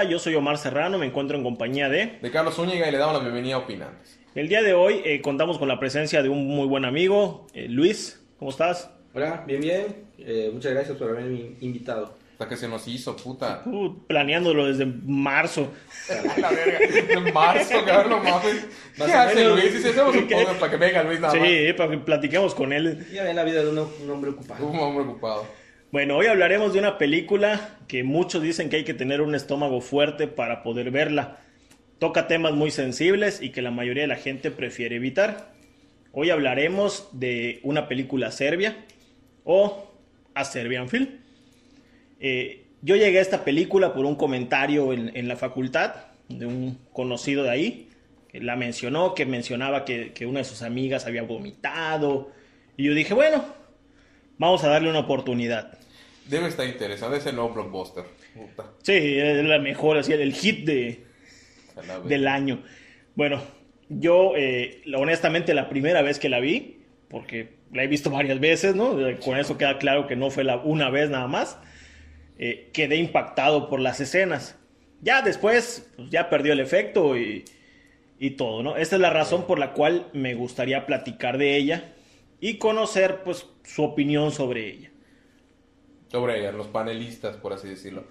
Hola, yo soy Omar Serrano, me encuentro en compañía de... De Carlos Zúñiga y le damos la bienvenida a Opinantes. El día de hoy eh, contamos con la presencia de un muy buen amigo, eh, Luis. ¿Cómo estás? Hola, bien, bien. Eh, muchas gracias por haberme invitado. Hasta que se nos hizo, puta. Uh, planeándolo desde marzo. la verga. En marzo, cabrón, mames. ¿Qué hace menos. Luis? Si hacemos un podcast para que venga Luis nada más. Sí, para que platiquemos con él. Ya ven la vida de uno- un hombre ocupado. Un hombre ocupado. Bueno, hoy hablaremos de una película que muchos dicen que hay que tener un estómago fuerte para poder verla. Toca temas muy sensibles y que la mayoría de la gente prefiere evitar. Hoy hablaremos de una película serbia o A Serbian Film. Eh, yo llegué a esta película por un comentario en, la facultad de un conocido de ahí, que la mencionó, que mencionaba que una de sus amigas había vomitado. Y yo dije, bueno, vamos a darle una oportunidad. Debe estar interesante ese nuevo blockbuster. Puta. Sí, es la mejor, así, el hit de, del año. Bueno, yo eh, honestamente la primera vez que la vi, porque la he visto varias veces, ¿no? Con eso queda claro que no fue la una vez nada más. eh, quedé impactado por las escenas. Ya después, pues, ya perdió el efecto y, y todo, ¿no? Esta es la razón por la cual me gustaría platicar de ella y conocer, pues, su opinión sobre ella. Sobre ella, los panelistas, por así decirlo.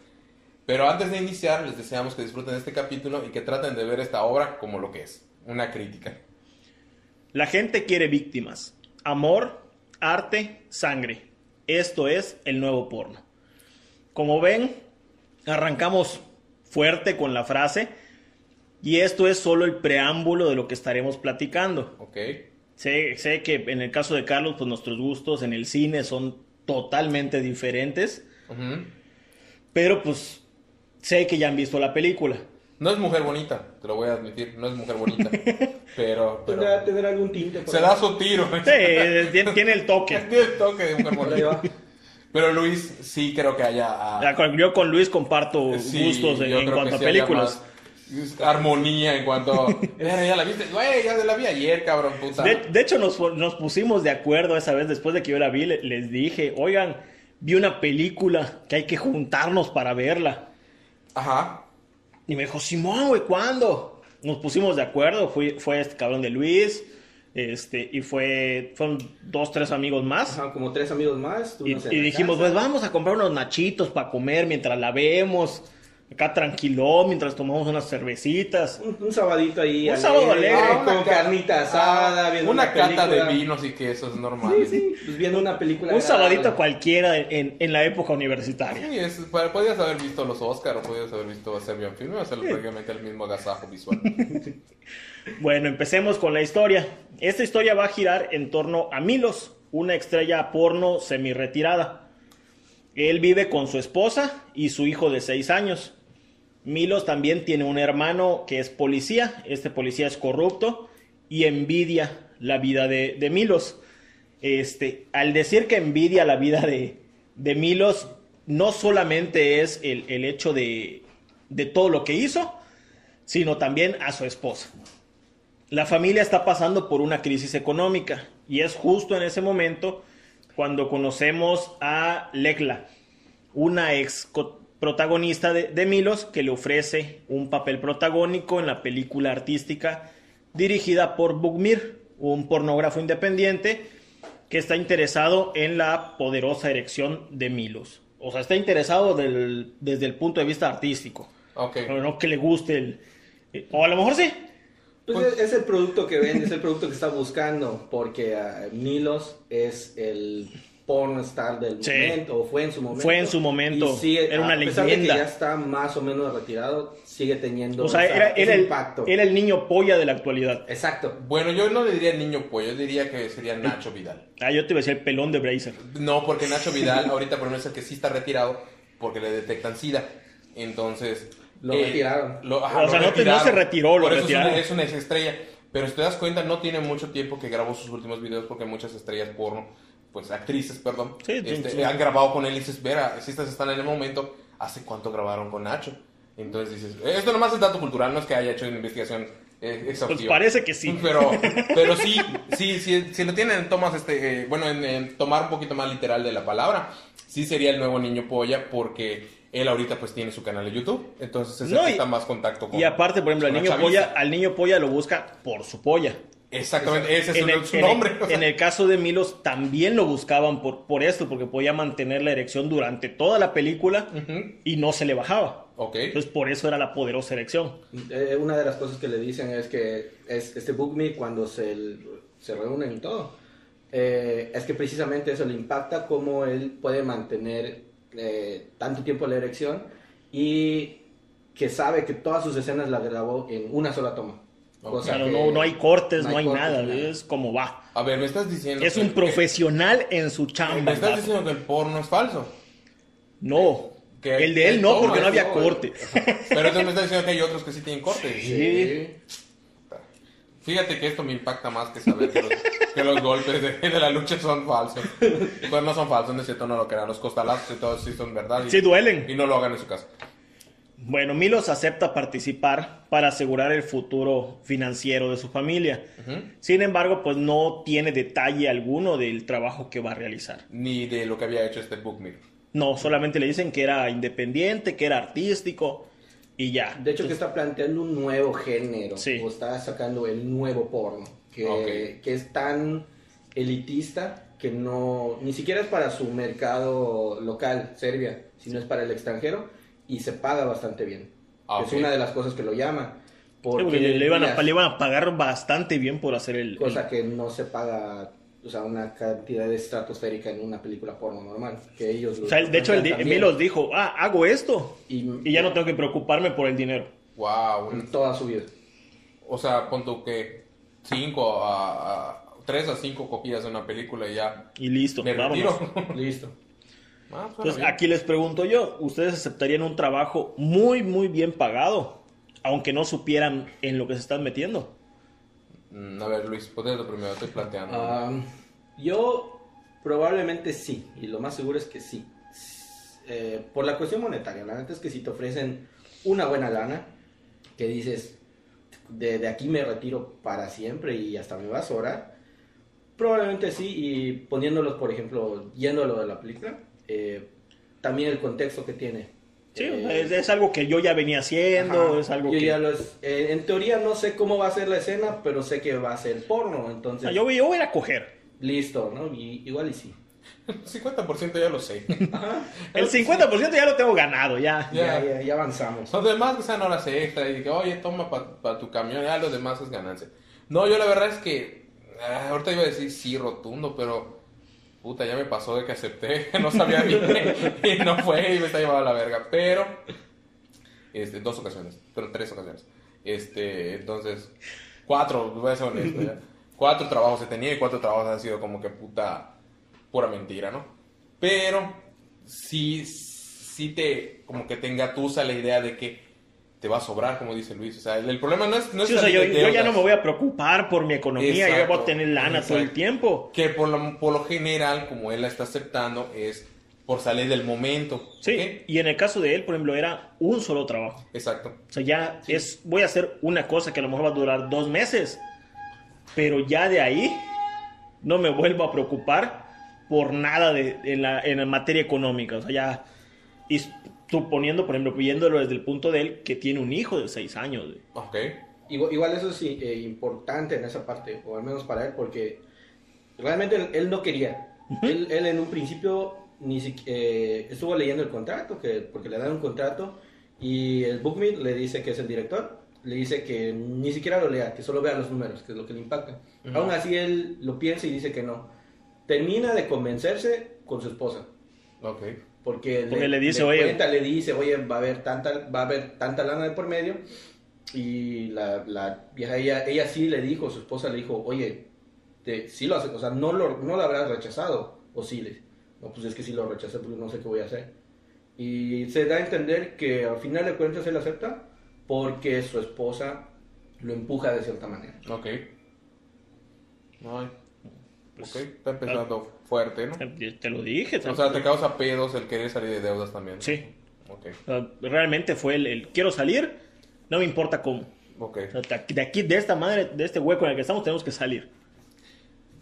Pero antes de iniciar, les deseamos que disfruten de este capítulo y que traten de ver esta obra como lo que es, una crítica. La gente quiere víctimas. Amor, arte, sangre. Esto es el nuevo porno. Como ven, arrancamos fuerte con la frase y esto es solo el preámbulo de lo que estaremos platicando. ¿Ok? Sé, sé que en el caso de Carlos, pues nuestros gustos en el cine son totalmente diferentes, Ujú. pero pues sé que ya han visto la película. No es mujer bonita, te lo voy a admitir, no es mujer bonita. pero, ¿Tendrá, pero tendrá algún tinte? por se da su tiro. Sí, tiene, tiene el toque. Tiene el toque de mujer bonita. Pero Luis, sí creo que haya. ah, Yo con Luis comparto sí, gustos en, cuanto a películas. Armonía en cuanto. Ya la viste. Güey, ya la vi ayer, cabrón, puta. De, de hecho, nos, nos pusimos de acuerdo esa vez, después de que yo la vi, le- les dije, oigan, vi una película que hay que juntarnos para verla. Ajá. Y me dijo, Simón, güey, ¿cuándo? Nos pusimos de acuerdo, fui, fue este cabrón de Luis, este, y fue, fueron dos, tres amigos más. Ajá, como tres amigos más. Y, dijimos, casa. pues vamos a comprar unos nachitos para comer mientras la vemos. Acá tranquilo, mientras tomamos unas cervecitas. Un, un sabadito ahí. Un sábado alegre. Ah, Con carnita asada, Ah, viendo una, una, cata película. de vinos y quesos normal. Sí, sí, pues viendo una película. Un agradable. sabadito cualquiera en, en la época universitaria. Sí, es, podías haber visto los Oscar o podías haber visto Serbian Film, iba a ser prácticamente el mismo agasajo visual. Bueno, empecemos con la historia. Esta historia va a girar en torno a Milos, una estrella porno semi-retirada. Él vive con su esposa y su hijo de 6 años. Milos también tiene un hermano que es policía. Este policía es corrupto y envidia la vida de, Milos. Este, al decir que envidia la vida de, Milos, no solamente es el, hecho de, de todo lo que hizo, sino también a su esposa. La familia está pasando por una crisis económica y es justo en ese momento cuando conocemos a Lekla, una ex protagonista de, de Milos que le ofrece un papel protagónico en la película artística dirigida por Bugmir, un pornógrafo independiente que está interesado en la poderosa erección de Milos. O sea, está interesado del- desde el punto de vista artístico, Ok. pero no que le guste el... eh, O a lo mejor sí, Pues es, es el producto que vende, es el producto que está buscando, porque ah, Milos es el porn star del Sí. momento, o fue en su momento. Fue en su momento, sigue, era una a pesar leyenda. De que ya está más o menos retirado, sigue teniendo O sea, esa- era, ese era el, impacto. era el niño polla de la actualidad. Exacto. Bueno, yo no le diría niño pollo, yo diría que sería Nacho Vidal. Ah, yo te iba a decir el pelón de Bracer. No, porque Nacho Vidal ahorita por lo menos es el que sí está retirado porque le detectan SIDA. Entonces... Lo eh, retiraron. lo- ajá, O lo sea, no te- no retiraron. se retiró, lo Por eso es retiraron. una, es una estrella. Pero si te das cuenta, no tiene mucho tiempo que grabó sus últimos videos porque muchas estrellas porno, pues actrices, perdón, Sí, este, sí. han grabado con él y dices, vera, si estas están en el momento, ¿hace cuánto grabaron con Nacho? Entonces dices, esto nomás es dato cultural, no es que haya hecho una investigación eh, exhaustiva. Pues parece que sí. Pero, pero sí, sí, sí, si lo tienen en tomas, este, eh, bueno, en, en tomar un poquito más literal de la palabra, sí sería el nuevo niño polla porque Él ahorita pues tiene su canal de YouTube, entonces es No, el que y- está más contacto con Y aparte, por ejemplo, al niño, polla, al niño polla lo busca por su polla. Exactamente, ese es en, su, el, su en el- nombre. o sea. en el caso de Milos también lo buscaban por, por esto, porque podía mantener la erección durante toda la película Ujú, y no se le bajaba. Ok. Entonces por eso era la poderosa erección. Eh, una de las cosas que le dicen es que es, este Book Me cuando se, se reúnen y todo, eh, es que precisamente eso le impacta cómo él puede mantener eh, tanto tiempo la erección y que sabe que todas sus escenas las grabó en una sola toma. Cosa Claro, que no, no hay cortes, no hay, cortes, nada, nada. es como va. A ver, me estás diciendo... Es que- un que- profesional en su Me chamba. estás vato. diciendo que el porno es falso. No, Que- el de él no, porque no había corte. Pero entonces me estás diciendo que hay otros que sí tienen cortes. Sí. Fíjate que esto me impacta más que saber que los, que los golpes de, de la lucha son falsos. Pues no son falsos, no es cierto, no lo crean. Los costalazos y todo sí son verdad. Y, Sí duelen. Y no lo hagan en su casa. Bueno, Milos acepta participar para asegurar el futuro financiero de su familia. Sin embargo, pues no tiene detalle alguno del trabajo que va a realizar. Ni de lo que había hecho este Bookmir. No, solamente le dicen que era independiente, que era artístico y ya. De hecho que está planteando un nuevo género, Sí. o está sacando el nuevo porno, que es tan elitista que no, ni siquiera es para su mercado local, Serbia, sino es para el extranjero y se paga bastante bien. Ah, Es una de las cosas que lo llama. Sí, porque le, le iban a, le iban a pagar bastante bien por hacer el... el- Cosa que no se paga, o sea, una cantidad estratosférica en una película porno normal, que ellos... O sea, de hecho, el. Milos dijo, ah, hago esto Y, y ya no tengo que preocuparme por el dinero. Wow. Toda su vida. O sea, pon tú que 5 a, 3 a 5 copias de una película y ya Y listo, me vámonos. retiro. Listo. Ah, suena Entonces, bien. aquí les pregunto yo, ¿ustedes aceptarían un trabajo muy, muy bien pagado, aunque no supieran en lo que se están metiendo? Mm, A ver, Luis, ponte lo primero, estoy planteando. Yo probablemente sí, y lo más seguro es que sí. Eh, por la cuestión monetaria, la neta es que si te ofrecen una buena lana, que dices, de, de aquí me retiro para siempre y hasta me va a sobrar, probablemente sí, y poniéndolos, por ejemplo, yendo a lo de la película, eh, también el contexto que tiene. Sí, Eh, es, es algo que yo ya venía haciendo, Ajá. es algo Yo que... ya lo es- eh, en teoría no sé cómo va a ser la escena, pero sé que va a ser porno, entonces Ah, yo, voy- yo voy a coger. listo, ¿no? Y, igual y sí. 50% ya lo sé. Ajá. El 50% ya lo tengo ganado, ya. Ya, Ya. ya, ya avanzamos. Los demás que sean horas extra y que, oye, toma para tu camión, ya lo demás es ganancia. No, yo la verdad es que, ah, ahorita iba a decir sí, rotundo, pero puta, ya me pasó de que acepté, no sabía bien y no fue y me está llevando a la verga. Pero, este, dos ocasiones, pero tres ocasiones. Este, entonces, cuatro, voy a ser honesto, ya. Cuatro trabajos he tenido y cuatro trabajos han sido como que puta, pura mentira, ¿no? Pero, sí, sí te, como que te engatusa la idea de que te va a sobrar, como dice Luis. O sea, el, el problema no es, no es Sí, o sea, yo, yo ya no me voy a preocupar por mi economía, yo ya voy a Exacto, tener lana todo el exacto. tiempo. Que por lo, por lo general, como él la está aceptando, es por salir del momento. Sí, ¿ok? y en el caso de él, por ejemplo, era un solo trabajo. Exacto. O sea, ya es, voy a hacer una cosa que a lo mejor va a durar dos meses, pero ya de ahí no me vuelvo a preocupar por nada de, en, la, en la materia económica. O sea, ya, y suponiendo, por ejemplo, viéndolo desde el punto de él, que tiene un hijo de seis años. güey. Ok. Igual, igual eso es eh, importante en esa parte, o al menos para él, porque realmente él, él no quería. él, él en un principio ni siqui- eh, estuvo leyendo el contrato, que, porque le dan un contrato, y el Bookmeet le dice que es el director, le dice que ni siquiera lo lea, que solo vea los números, que es lo que le impacta. Ujú. Aún así él lo piensa y dice que no. Termina de convencerse con su esposa. Ok. Porque, Porque le dice, oye- cuenta, le dice, oye, va a haber tanta, va a haber tanta lana de por medio. Y la, la vieja, ella, ella sí le dijo, su esposa le dijo, oye, te, sí lo hace, o sea, no lo, no lo habrás rechazado, o sí le, no, pues es que sí lo rechacé, porque no sé qué voy a hacer. Y se da a entender que al final de cuentas él acepta, porque su esposa lo empuja de cierta manera. Ok. Ay. Pues, ok. Está empezando fuerte, ¿no? Te, te lo dije. O sea, te causa pedos el querer salir de deudas también. Sí. Ok. O sea, realmente fue el, el quiero salir, no me importa cómo. Ok. O sea, de aquí, de esta madre, de este hueco en el que estamos, tenemos que salir.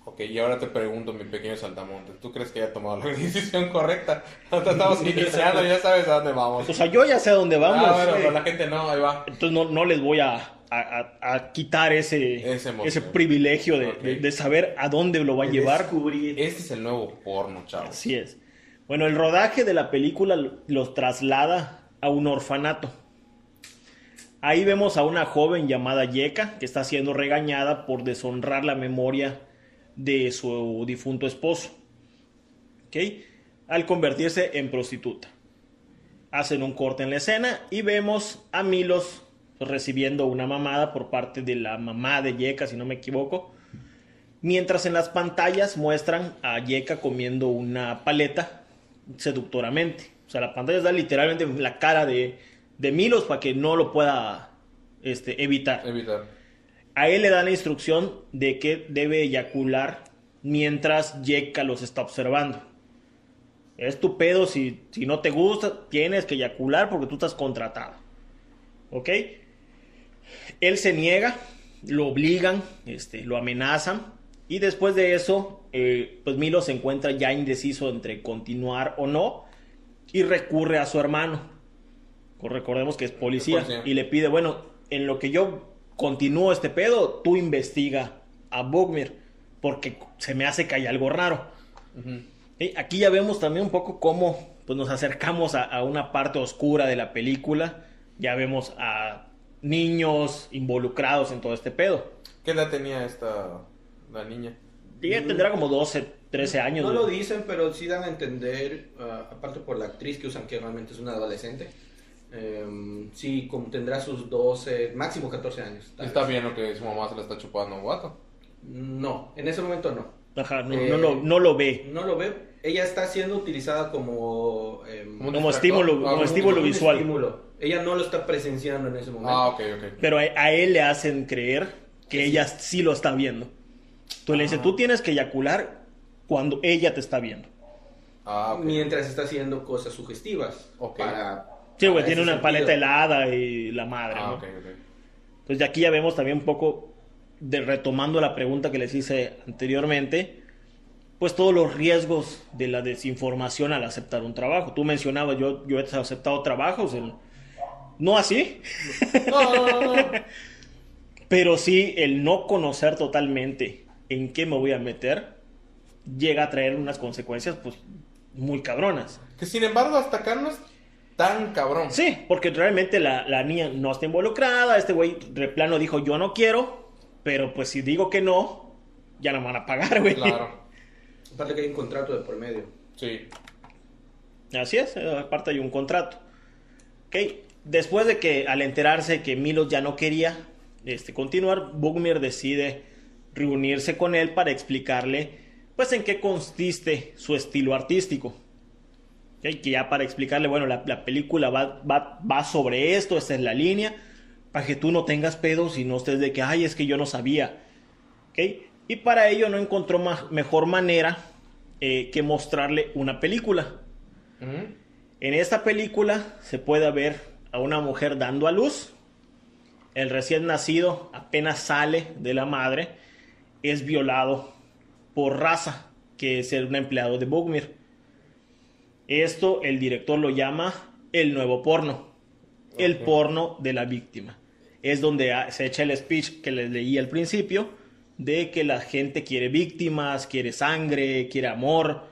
Ok, y ahora te pregunto, mi pequeño saltamontes, ¿tú crees que haya tomado la decisión correcta? Nosotros estamos iniciando, ya sabes a dónde vamos. O sea, yo ya sé a dónde vamos. ah, bueno, eh, pero la gente no, ahí va. Entonces no, no les voy a, a- quitar ese, ese privilegio de- de saber a dónde lo va a llevar. Descubrir. Este es el nuevo porno, chavos. Así es. Bueno, el rodaje de la película los traslada a un orfanato. Ahí vemos a una joven llamada Yeka que está siendo regañada por deshonrar la memoria de su difunto esposo. ¿Ok? Al convertirse en prostituta. Hacen un corte en la escena y vemos a Milos recibiendo una mamada por parte de la mamá de Yeka, si no me equivoco. Mientras en las pantallas muestran a Yeka comiendo una paleta seductoramente. O sea, la pantalla da literalmente la cara de, de Milos para que no lo pueda este. Evitar. A él le dan la instrucción de que debe eyacular mientras Yeka los está observando. Es tu pedo, si, si no te gusta, tienes que eyacular porque tú estás contratado. ¿Ok? Él se niega, lo obligan, este, lo amenazan. Y después de eso, eh, pues Milo se encuentra ya indeciso entre continuar o no. Y recurre a su hermano. Recordemos que es policía. Es policía. Y le pide, bueno, en lo que yo continúo este pedo, tú investiga a Bogmir. Porque se me hace que hay algo raro. Aquí ya vemos también un poco cómo pues, nos acercamos a, a una parte oscura de la película. Ya vemos a niños involucrados en todo este pedo. ¿Qué edad tenía esta la niña? Ella tendrá como 12, 13 años. No lo dicen, pero sí dan a entender, ah, aparte por la actriz que usan, que realmente es una adolescente. Em, sí, como tendrá sus 12, máximo 14 años. Está vez. bien lo que su mamá se la está chupando a un guato. No, en ese momento no. Ajá, no, Eh, no lo, no lo ve. No lo veo. Ella está siendo utilizada como, em, Como un Como estímulo- Ah, como un- estímulo un visual. estímulo. Ella no lo está presenciando en ese momento. Ah, ok, ok. Pero a, a él le hacen creer que ella sí lo está viendo. Tú le dices, Ah. tú tienes que eyacular cuando ella te está viendo. Ah, ok. Mientras está haciendo cosas sugestivas. Ok. Para, Sí, güey, para tiene una paleta helada y la madre, Ah, ¿no? ok, ok. Entonces de aquí ya vemos también un poco, de retomando la pregunta que les hice anteriormente, pues todos los riesgos de la desinformación al aceptar un trabajo. Tú mencionabas, yo, yo he aceptado trabajos, no así, No, pero sí el no conocer totalmente en qué me voy a meter, llega a traer unas consecuencias pues muy cabronas. Que sin embargo, hasta acá no es tan cabrón. Sí, porque realmente la, la niña no está involucrada, este güey de plano dijo yo no quiero, pero pues si digo que no, ya no me van a pagar, güey. Claro. Aparte que hay un contrato de por medio. Sí. Así es, aparte hay un contrato. Ok, después de que al enterarse que Milos ya no quería este, continuar, Bugmir decide reunirse con él para explicarle pues en qué consiste su estilo artístico. Que ya para explicarle, bueno, la, la película va, va, va sobre esto, esta es la línea, para que tú no tengas pedos y no estés de que, ay, es que yo no sabía. ¿Ok? Y para ello no encontró ma- mejor manera eh, que mostrarle una película. En esta película se puede ver a una mujer dando a luz. El recién nacido apenas sale de la madre. Es violado por raza, que es un empleado de Bugmir. Esto el director lo llama el nuevo porno. El porno de la víctima. Es donde se echa el speech que les leí al principio de que la gente quiere víctimas, quiere sangre, quiere amor,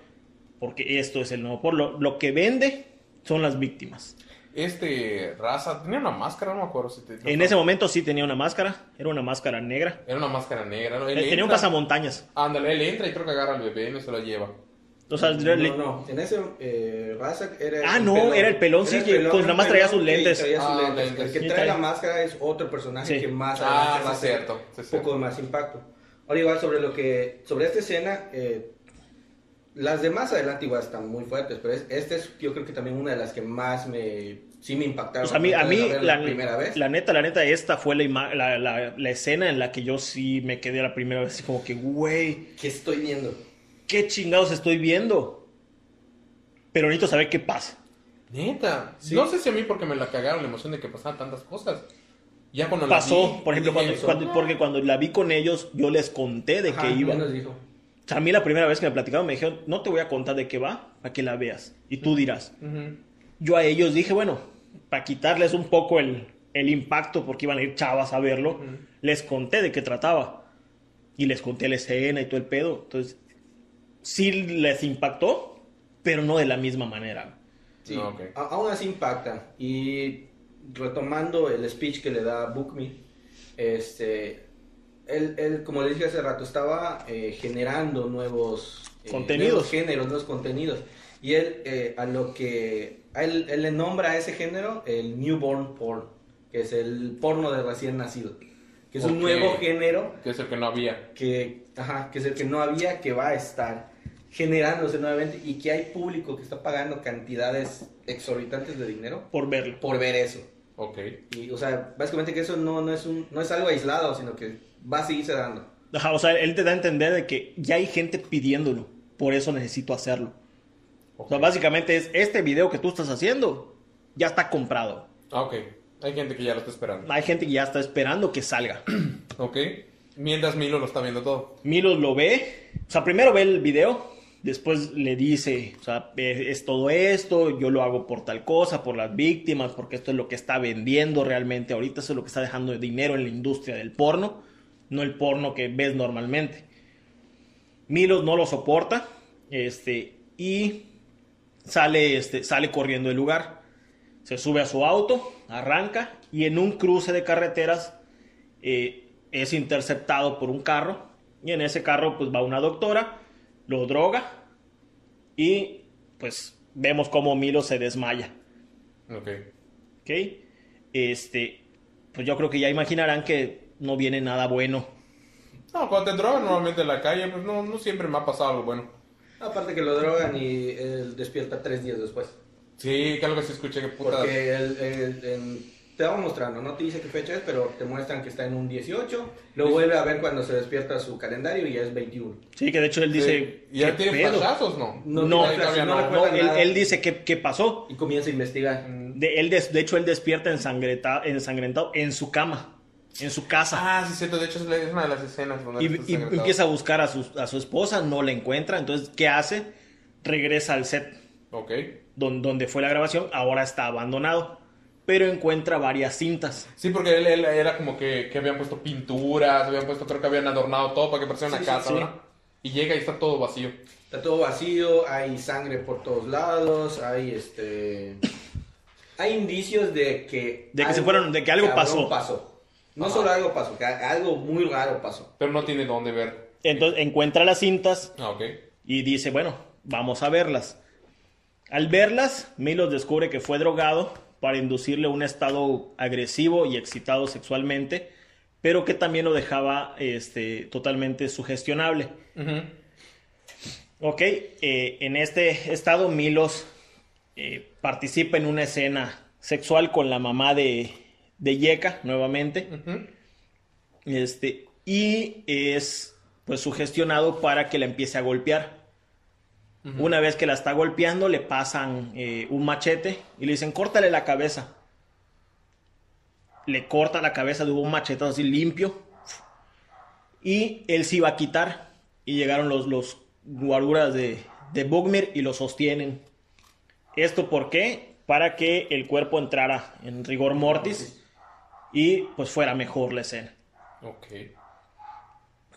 porque esto es el nuevo porno. Lo, que vende son las víctimas. Este, raza, tenía una máscara, no me acuerdo si te... En ese momento sí tenía una máscara, era una máscara negra. Era una máscara negra, ¿no? Él Tenía un entra- pasamontañas. Ándale, él entra y creo que agarra al bebé y no se lo lleva. O sea, No, le- no, en ese eh, Razak era Ah, no, era el pelón, sí, que con- era nada más traía pelón sus lentes. traía sus Ah, lentes. lentes. El que Sí, trae trae- la máscara es otro personaje Sí. que más Ah, adelante va a sí, ser un poco de más impacto. Ahora igual sobre lo que sobre esta escena eh, las demás adelante igual están muy fuertes, pero es, esta es yo creo que también una de las que más me sí me impactaron. pues a mí, a mí la, verla primera vez. la neta, la neta, esta fue la, la, la- la escena en la que yo sí me quedé la primera vez, así como que, güey, ¿Qué estoy viendo? ¿Qué chingados estoy viendo? Pero necesito saber qué pasa. Neta. Sí. No sé si a mí porque me la cagaron la emoción de que pasaban tantas cosas. Ya cuando la Pasó, vi, por ejemplo, dije, cuando, cuando- porque cuando la vi con ellos, yo les conté de Ajá, que iba. dijo. O sea, a mí la primera vez que me platicaron me dijeron, no te voy a contar de qué va, para que la veas. Y tú dirás. Yo a ellos dije, bueno, para quitarles un poco el, el impacto, porque iban a ir chavas a verlo, les conté de qué trataba. Y les conté la escena y todo el pedo. Entonces, sí les impactó, pero no de la misma manera. Sí, No, ok. a- aún así impacta. Y retomando el speech que le da Bookme, este, él, él, como le dije hace rato, estaba eh, generando nuevos eh, Contenidos. nuevos géneros, nuevos contenidos. Y él, eh, a lo que, a él, él le nombra a ese género el newborn porn, que es el porno de recién nacido. Que es un nuevo género Que es el que no había. que, ajá, que es el que no había, que va a estar generándose nuevamente y que hay público que está pagando cantidades exorbitantes de dinero Por verlo. por ver eso. Ok. Y, o sea, básicamente que eso no, no, es un, no es algo aislado, sino que va a seguirse dando. Ajá, o sea, él te da a entender de que ya hay gente pidiéndolo. Por eso necesito hacerlo. O sea, básicamente es este video que tú estás haciendo, ya está comprado. Ah, ok. Hay gente que ya lo está esperando. Hay gente que ya está esperando que salga. Ok. Mientras Milo lo está viendo todo. Milos lo ve, o sea, primero ve el video, después le dice, o sea, eh, es todo esto, yo lo hago por tal cosa, por las víctimas, porque esto es lo que está vendiendo realmente ahorita, es lo que está dejando dinero en la industria del porno, no el porno que ves normalmente. Milos no lo soporta, este, y sale, este, sale corriendo del lugar. Se sube a su auto, arranca, y en un cruce de carreteras eh, es interceptado por un carro y en ese carro pues va una doctora, lo droga y pues vemos cómo Milo se desmaya, Ok. ¿ok? Este, pues yo creo que ya imaginarán que no viene nada bueno. No, cuando te drogan normalmente en la calle, pues no, no siempre me ha pasado algo bueno. Aparte que lo drogan y él despierta tres días después. Sí, algo que sí escuché que puta. Porque él, él- te va mostrando, no te dice qué fecha es, pero te muestran que está en un 18. Lo vuelve a ver cuando se despierta su calendario y ya es 21. Sí, que de hecho él dice, ¿Y ya ¿qué tiene pedo? flashazos, no? No, No, no. no él, él dice que qué pasó. Y comienza a investigar. De, él des- de hecho él despierta ensangreta- ensangrentado en su cama, en su casa. Ah, sí, cierto. De hecho, es una de las escenas donde Y, y ensangrentado. empieza a buscar a su, a su esposa, no la encuentra. Entonces, ¿qué hace? Regresa al set Ok. don- donde fue la grabación, ahora está abandonado. Pero encuentra varias cintas. Sí, porque él, él era como que, que habían puesto pinturas, habían puesto, creo que habían adornado todo para que pareciera una Sí, casa, sí. ¿verdad? Y llega y está todo vacío. Está todo vacío, hay sangre por todos lados, hay este. Hay indicios de que. De que se fueron- de que algo cabrón pasó. No Ajá. solo algo pasó, que algo muy raro pasó. Pero no tiene dónde ver. Entonces encuentra las cintas Ah, ok. y dice, bueno, vamos a verlas. Al verlas, Milos descubre que fue drogado para inducirle un estado agresivo y excitado sexualmente, pero que también lo dejaba este, totalmente sugestionable. Ok, eh, en este estado Milos eh, participa en una escena sexual con la mamá de, de Yeka nuevamente. Este, y es pues sugestionado para que la empiece a golpear. Una vez que la está golpeando, le pasan eh, un machete y le dicen, córtale la cabeza. Le corta la cabeza de un machetazo así limpio. Y él se iba a quitar. Y llegaron los, los guaruras de, de Bugmir y lo sostienen. ¿Esto por qué? Para que el cuerpo entrara en rigor mortis y pues fuera mejor la escena.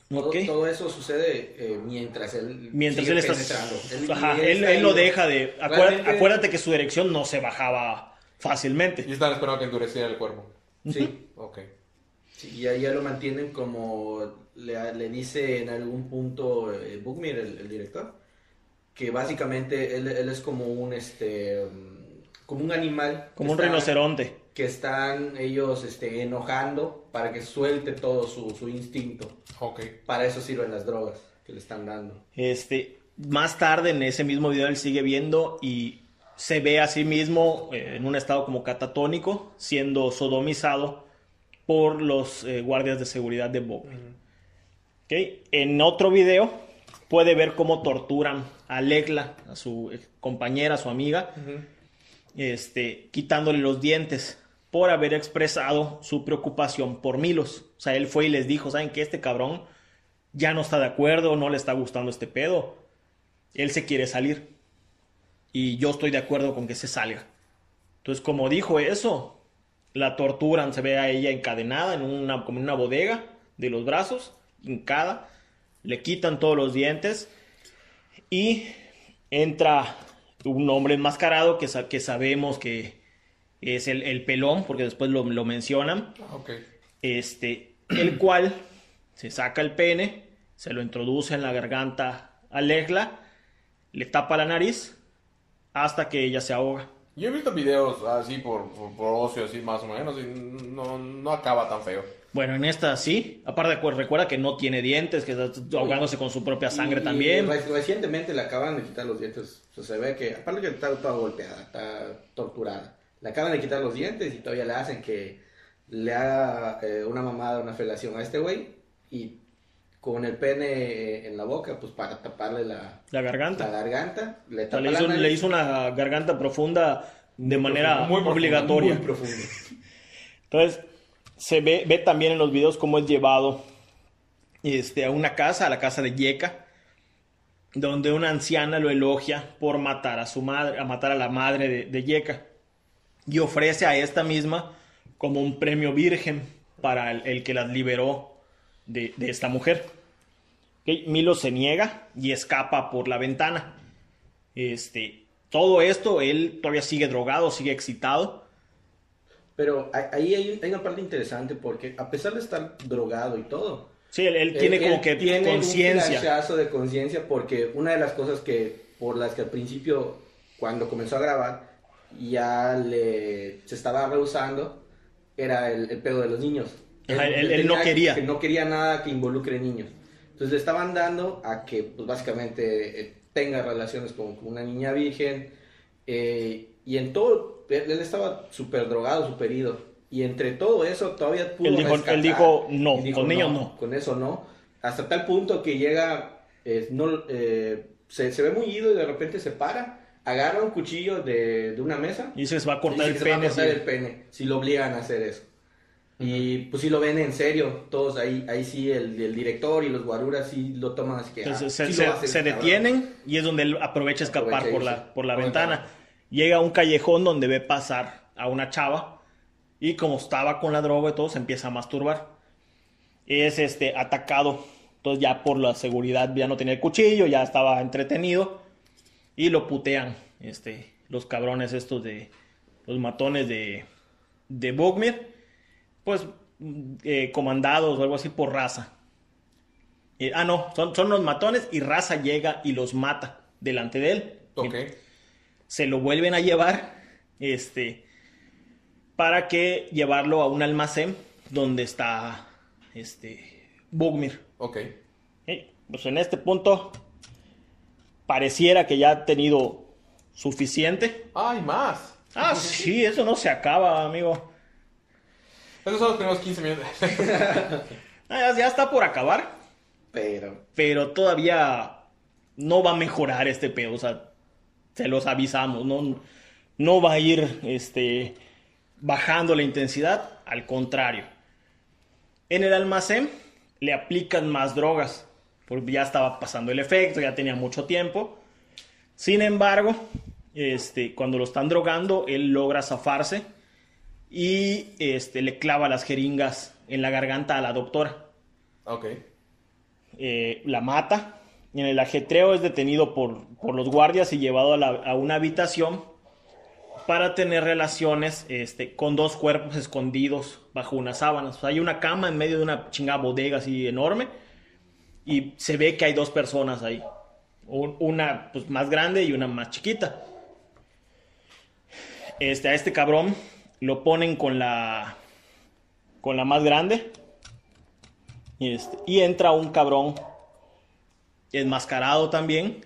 Todo, eso sucede eh, mientras él. Mientras sigue él está... penetrando. Ajá, él, él lo deja de... Acuérdate, que su erección no se bajaba fácilmente. Y están esperando que endureciera el cuerpo. Sí. Ok. Sí, y ahí ya lo mantienen como le, le dice en algún punto eh, Bookmir, el, el director, que básicamente él, él es como un este como un animal Como un está- rinoceronte. que están ellos este, enojando para que suelte todo su, su instinto. Ok. Para eso sirven las drogas que le están dando. Este, más tarde en ese mismo video él sigue viendo y se ve a sí mismo eh, en un estado como catatónico, siendo sodomizado por los eh, guardias de seguridad de Bob. Ok, En otro video puede ver cómo torturan a Legla, a su eh, compañera, a su amiga, este, quitándole los dientes por haber expresado su preocupación por Milos. O sea, él fue y les dijo, ¿saben qué? Este cabrón ya no está de acuerdo, no le está gustando este pedo. Él se quiere salir. Y yo estoy de acuerdo con que se salga. Entonces, como dijo eso, la torturan, se ve a ella encadenada en una, como una bodega de los brazos, hincada, le quitan todos los dientes y entra un hombre enmascarado que sabemos que es el, el pelón, porque después lo, lo mencionan, Ah, ok. este, el cual se saca el pene, se lo introduce en la garganta a Legla, le tapa la nariz hasta que ella se ahoga. Yo he visto videos así por, por, por ocio, así más o menos, y no, no acaba tan feo. Bueno, en esta sí. Aparte, pues, recuerda que no tiene dientes, que está ahogándose con su propia sangre Y- también. y recientemente le acaban de quitar los dientes. O sea, se ve que, aparte que está toda golpeada, está torturada. Le acaban de quitar los dientes y todavía le hacen que le haga eh, una mamada, una felación a este güey. Y con el pene en la boca, pues para taparle la, La la garganta. Le O sea, tapa le, la hizo, le hizo una garganta profunda de manera Muy profunda, obligatoria. Muy profundo. Entonces, se ve, ve también en los videos cómo es llevado este, a una casa, a la casa de Yeka, donde una anciana lo elogia por matar a su madre, a matar a la madre de, de Yeka, y ofrece a esta misma como un premio virgen para el, el que las liberó de, de esta mujer. Ok, Milo se niega y escapa por la ventana. Este, todo esto, él todavía sigue drogado, sigue excitado. Pero ahí hay, hay una parte interesante porque a pesar de estar drogado y todo, Sí, él, él tiene Él- como que tiene conciencia. Un de conciencia porque una de las cosas que por las que al principio cuando comenzó a grabar ya le se estaba rehusando era el, el pedo de los niños. Ajá, él- él no quería. que no quería nada que involucre niños. Entonces le estaban dando a que pues básicamente eh, tenga relaciones con, con una niña virgen eh, y en todo él él estaba súper drogado, súper ido. Y entre todo eso todavía pudo Él dijo- rescatar. él dijo, no, con niños no. Con eso no. Hasta tal punto que llega, eh, no, eh, se, se ve muy ido y de repente se para, agarra un cuchillo de, de una mesa Y se va a cortar el se va a pene. cortar sí. el pene, si lo obligan a hacer eso. Y pues si lo ven en serio, todos ahí, ahí sí el, el director y los guaruras sí lo toman así que... ah, Entonces, se, sí se- hacer, detienen y es donde él aprovecha a escapar Aprovecha por la, por la por la ventana. ventana. Llega a un callejón donde ve pasar a una chava y como estaba con la droga y todo, se empieza a masturbar. Es este, atacado. Entonces ya por la seguridad ya no tenía el cuchillo, ya estaba entretenido y lo putean este, los cabrones estos de los matones de, de Bogmir, pues mm, eh, comandados o algo así por raza. Eh, ah, no, son, son los matones y raza llega y los mata delante de él. Ok. Se lo vuelven a llevar, este, para que llevarlo a un almacén donde está, este, Bogmir. Ok. Eh, Pues en este punto pareciera que ya ha tenido suficiente. ¡Ay, más! Ah, sí, eso no se acaba, amigo. Esos son los primeros 15 minutos. Ah, ya, ya está por acabar, Pero... pero todavía no va a mejorar este pedo, o sea, se los avisamos, no, no va a ir este, bajando la intensidad, al contrario. En el almacén le aplican más drogas, porque ya estaba pasando el efecto, ya tenía mucho tiempo. Sin embargo, este, cuando lo están drogando, él logra zafarse y este, le clava las jeringas en la garganta a la doctora. ok. Eh, la mata. Y en el ajetreo es detenido por, por los guardias y llevado a, la- a una habitación para tener relaciones este, con dos cuerpos escondidos bajo unas sábanas. O sea, hay una cama en medio de una chingada bodega así enorme y se ve que hay dos personas ahí. Un- Una pues, más grande y una más chiquita. Este, a este cabrón lo ponen con la con la más grande y, este, y entra un cabrón enmascarado también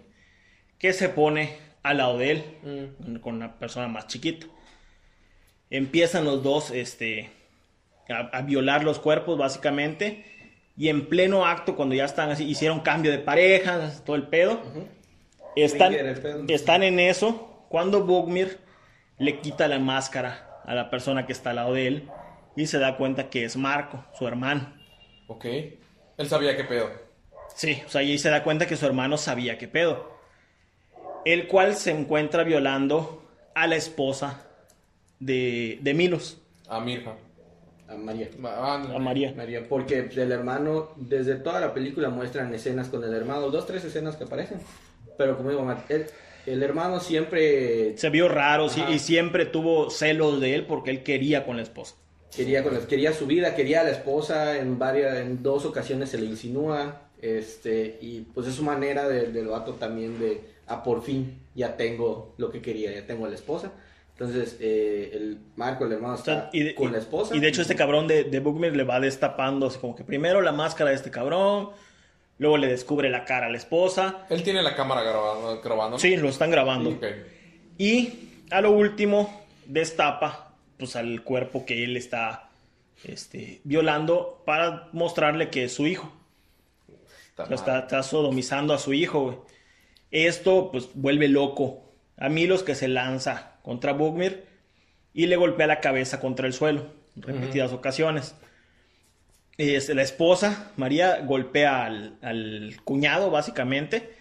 que se pone al lado de él Mm. con una persona más chiquita. Empiezan los dos este, a, a violar los cuerpos básicamente y en pleno acto cuando ya están así, hicieron cambio de parejas, todo el pedo. Están, el pedo. están en eso cuando Bogmir le quita la máscara a la persona que está al lado de él y se da cuenta que es Marco, su hermano. Ok. Él sabía qué pedo. Sí, o sea, y ahí se da cuenta que su hermano sabía qué pedo. El cual se encuentra violando a la esposa de, de Milos, A Mirja. A María. Ah, a María. María, porque el hermano, desde toda la película muestran escenas con el hermano, dos, tres escenas que aparecen. Pero como digo, el, el hermano siempre Se vio raro sí, y siempre tuvo celos de él porque él quería con la esposa. quería, con la- quería su vida, quería a la esposa, en varias, en dos ocasiones se le insinúa, este, y pues es su manera de- del vato también de, ah, por fin, ya tengo lo que quería, ya tengo a la esposa. Entonces, eh, el Marco, el hermano, O está sea, y, de, con y- la esposa. y de hecho este cabrón de, de Bookmere le va destapando así como que primero la máscara de este cabrón, luego le descubre la cara a la esposa. Él tiene la cámara grabando. grabando. Sí, lo están grabando. Y a lo último destapa pues al cuerpo que él está este, violando para mostrarle que es su hijo. Está O mal. está, está sodomizando a su hijo, güey. Esto, pues, vuelve loco a Milos que se lanza contra Bugmir y le golpea la cabeza contra el suelo en repetidas ocasiones. Es, la esposa, María, golpea al, al cuñado, básicamente,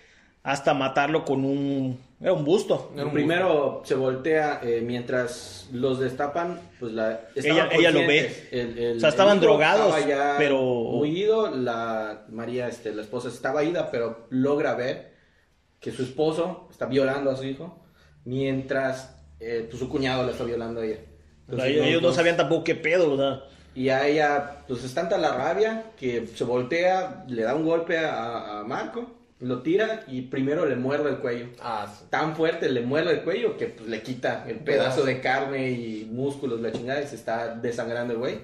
hasta matarlo con un, era un busto. Era un Primero se voltea eh, mientras los destapan, pues la Ella- ella lo. El- el- O sea, estaban drogados, estaba ya pero- muy ido, la María, este, la esposa estaba ida, pero logra ver que su esposo está violando a su hijo, mientras eh, pues, su cuñado la está violando a ella. Entonces, ellos, los ellos no sabían tampoco qué pedo, ¿verdad? Y a ella, pues es tanta la rabia que se voltea, le da un golpe a, a Marco, lo tira y primero le muerde el cuello Ah, sí. tan fuerte le muerde el cuello que pues, le quita el pedazo de carne y músculos, la chingada, y se está desangrando el güey.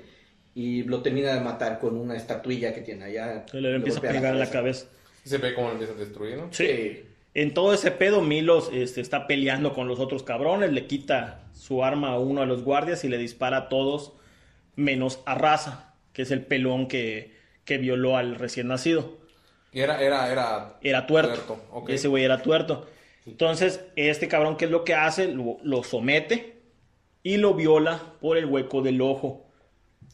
Y lo termina de matar con una estatuilla que tiene allá. Se le empieza a pegar en la cabeza. Y se ve cómo lo empieza a destruir, ¿no? Sí. En todo ese pedo, Milos este, está peleando con los otros cabrones, le quita su arma a uno de los guardias y le dispara a todos, menos a Raza, que es el pelón que, que violó al recién nacido. Y era, era, era. Era tuerto. Ese güey era tuerto. Entonces, este cabrón, ¿qué es lo que hace? Lo, lo somete y lo viola por el hueco del ojo.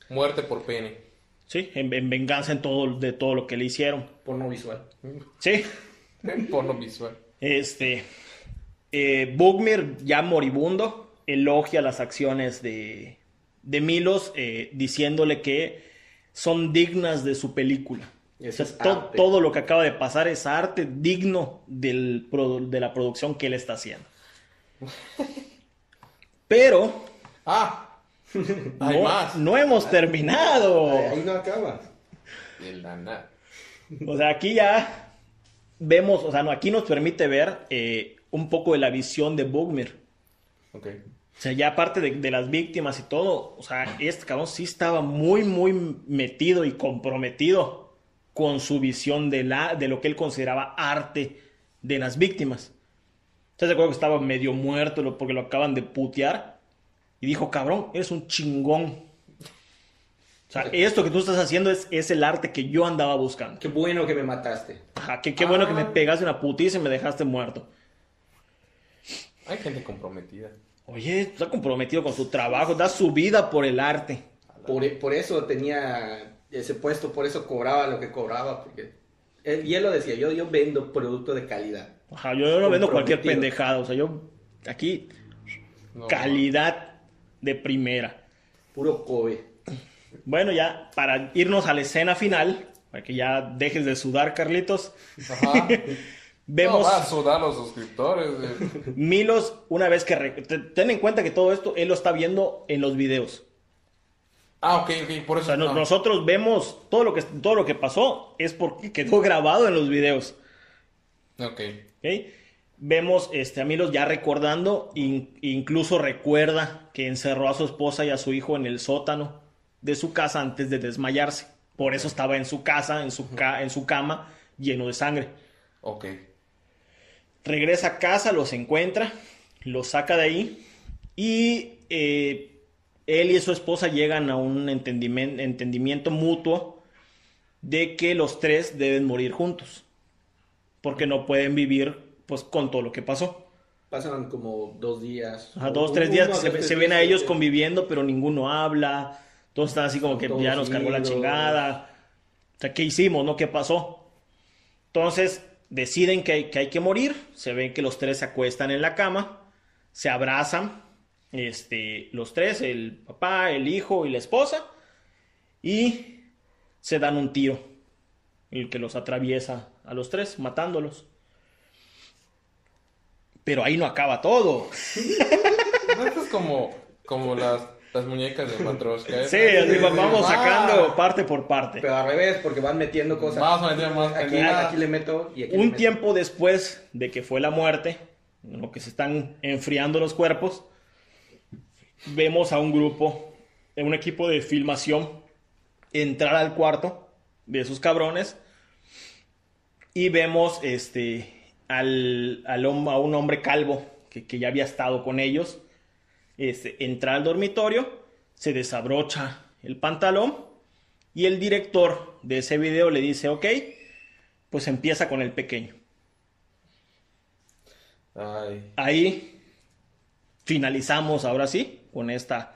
Muerte por pene. ¿Sí? En, en venganza en todo, de todo lo que le hicieron. Porno visual. ¿Sí? Porno visual. Este. Eh, Bugmir, ya moribundo, elogia las acciones de, de Milos, eh, diciéndole que son dignas de su película. Eso O sea, es to- arte. todo lo que acaba de pasar es arte digno del de la producción que él está haciendo. Pero ¡Ah! Hay no, más. no hemos terminado. Ahí no acaba. De la nada. O sea, aquí ya vemos, o sea, no, aquí nos permite ver eh, un poco de la visión de Bugmir. Ok. O sea, ya aparte de, de las víctimas y todo, o sea, este cabrón sí estaba muy, muy metido y comprometido con su visión de, la, de lo que él consideraba arte de las víctimas. ¿Estás de acuerdo que estaba medio muerto porque lo acaban de putear? Y dijo, cabrón, eres un chingón. O sea, esto que tú estás haciendo es, es el arte que yo andaba buscando. Qué bueno que me mataste. Ajá, qué, qué bueno que me Ah. pegaste una putiza y me dejaste muerto. Hay gente comprometida. Oye, está comprometido con su trabajo, da su vida por el arte. Por, por eso tenía ese puesto, por eso cobraba lo que cobraba. Porque él, y él lo decía, yo, yo vendo producto de calidad. Ajá, yo no vendo cualquier pendejada, o sea, yo aquí No, calidad de primera. Puro Kobe. Bueno, ya para irnos a la escena final, para que ya dejes de sudar, Carlitos, Ajá. vemos No, va a sudar los suscriptores. eh. Milos una vez que... re- Ten en cuenta que todo esto él lo está viendo en los videos. Ah, ok, ok. Por O eso. sea, no- ah. nosotros vemos todo lo, que, todo lo que pasó es porque quedó grabado en los videos. Ok. ¿ok? Vemos este, a Milos ya recordando, in- incluso recuerda que encerró a su esposa y a su hijo en el sótano de su casa antes de desmayarse. Por eso estaba en su casa, en su, ca- en su cama, lleno de sangre. Ok. Regresa a casa, los encuentra, los saca de ahí y eh, él y su esposa llegan a un entendimen- entendimiento mutuo de que los tres deben morir juntos porque no pueden vivir pues con todo lo que pasó. Pasan como dos días. Ajá, dos, tres días que se, se ven a ellos conviviendo pero ninguno habla, todos están así como que Todos ya nos cargó la chingada. O sea, ¿qué hicimos? ¿No? ¿Qué pasó? Entonces deciden que hay, que hay que morir, se ven que los tres se acuestan en la cama, se abrazan, este, los tres, el papá, el hijo y la esposa, y se dan un tiro, el que los atraviesa a los tres, matándolos. Pero ahí no acaba todo. Esto es como, como las, las muñecas de Matroska. Sí, así va- vamos sacando parte por parte. Pero al revés, porque van metiendo cosas. Vamos a meter más Aquí, le meto y aquí le Un meto. tiempo después de que fue la muerte, en lo que se están enfriando los cuerpos, vemos a un grupo, a un equipo de filmación, entrar al cuarto de esos cabrones y vemos este, al, al a un hombre calvo que, que ya había estado con ellos este, entrar al dormitorio, se desabrocha el pantalón y el director de ese video le dice, ok, pues empieza con el pequeño. Ay. Ahí finalizamos ahora sí con esta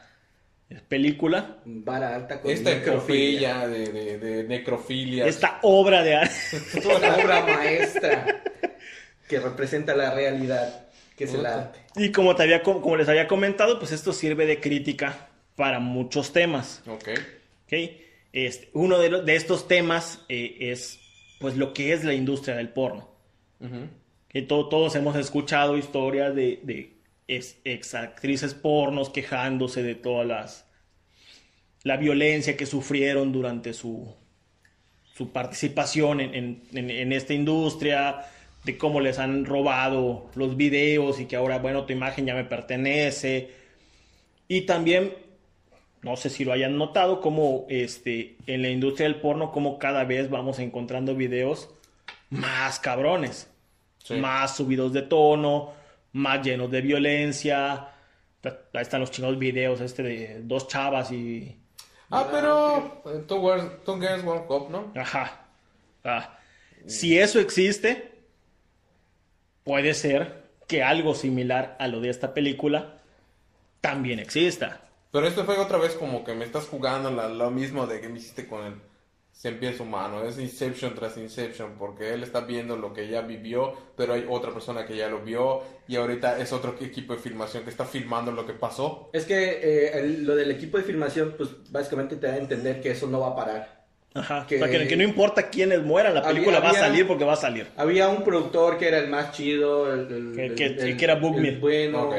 película, Vara alta con Esta necrofilia. de, de, de necrofilia. esta obra de arte. Una obra maestra que representa la realidad, que. Y como, te había, com- como les había comentado, pues esto sirve de crítica para muchos temas. Ok. ¿ok? Este, uno de, lo- de estos temas eh, es pues lo que es la industria del porno. Que to- todos hemos escuchado historias de, de ex, ex actrices pornos quejándose de todas las la violencia que sufrieron durante su su participación en, en- en- en esta industria de cómo les han robado los videos y que ahora bueno tu imagen ya me pertenece y también no sé si lo hayan notado como este en la industria del porno como cada vez vamos encontrando videos más cabrones Sí. más subidos de tono, más llenos de violencia. Ahí están los chingados videos este de dos chavas y... Ah, pero Two Girls, Two Girls One Cup, ¿no? Ajá. Ah. Si eso existe, puede ser que algo similar a lo de esta película también exista. Pero esto fue otra vez como que me estás jugando la- lo mismo de que me hiciste con el pies humano. Es Inception tras Inception, porque él está viendo lo que ya vivió, pero hay otra persona que ya lo vio y ahorita es otro equipo de filmación que está filmando lo que pasó. Es que eh, el- lo del equipo de filmación, pues básicamente te da a entender que eso no va a parar. Ajá. Que- O sea, que, que no importa quiénes mueran, la Había- película va a había- salir porque va a salir. Había un productor que era el más chido, el, el- Que- el- que- el- que era el bueno, Ok.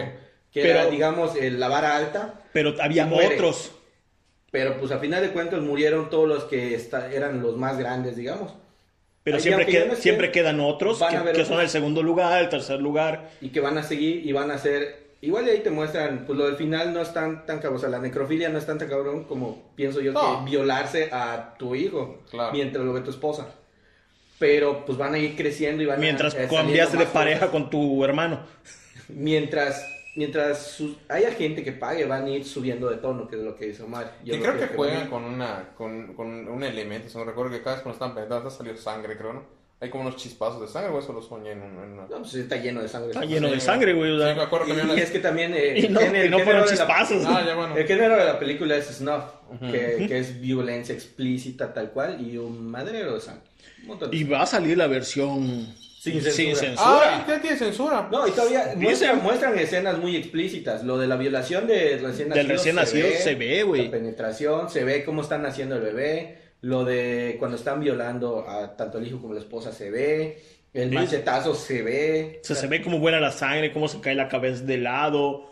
que Pero- era, digamos, el- la vara alta. Pero había otros. Pero pues a final de cuentas murieron todos los que esta- eran los más grandes, digamos. Pero Ahí, siempre, siempre quedan otros que otros. son el segundo lugar, el tercer lugar. Y que van a seguir y van a ser... Igual de ahí te muestran, pues lo del final no es tan, tan cabrón, o sea, la necrofilia no es tan, tan cabrón como pienso yo No. que violarse a tu hijo Claro. mientras lo ve tu esposa. Pero pues van a ir creciendo y van Mientras a... eh, cambiaste saliendo de pareja cosas. con tu hermano. Mientras, mientras haya gente que pague, van a ir subiendo de tono, que es lo que dice Omar. Yo Y creo que juegan con una con, con un elemento, si no recuerdo que cada vez cuando están penetrando salió sangre, creo, ¿no? Hay como unos chispazos de sangre o eso lo soñé en, un- en una... No, pues está lleno de sangre. Está lleno de sangre, güey. o sea. Sí, me acuerdo que había Y, una... y es que también... eh, Y no, el y no fueron género de la- chispazos. Ah, ya bueno. El género de la película es snuff, que, que es violencia explícita tal cual y un madrero de sangre. Un montón de Y va a salir la versión Sin sin censura. Ah, ya tiene censura. No, y todavía muestran, muestran escenas muy explícitas. Lo de la violación de recién Del nacido. recién nacido se ve, güey. La penetración, se ve cómo están naciendo el bebé. Lo de cuando están violando a tanto el hijo como la esposa se ve. El Sí. machetazo se ve. O sea, se ve cómo vuela la sangre, cómo se cae la cabeza de lado.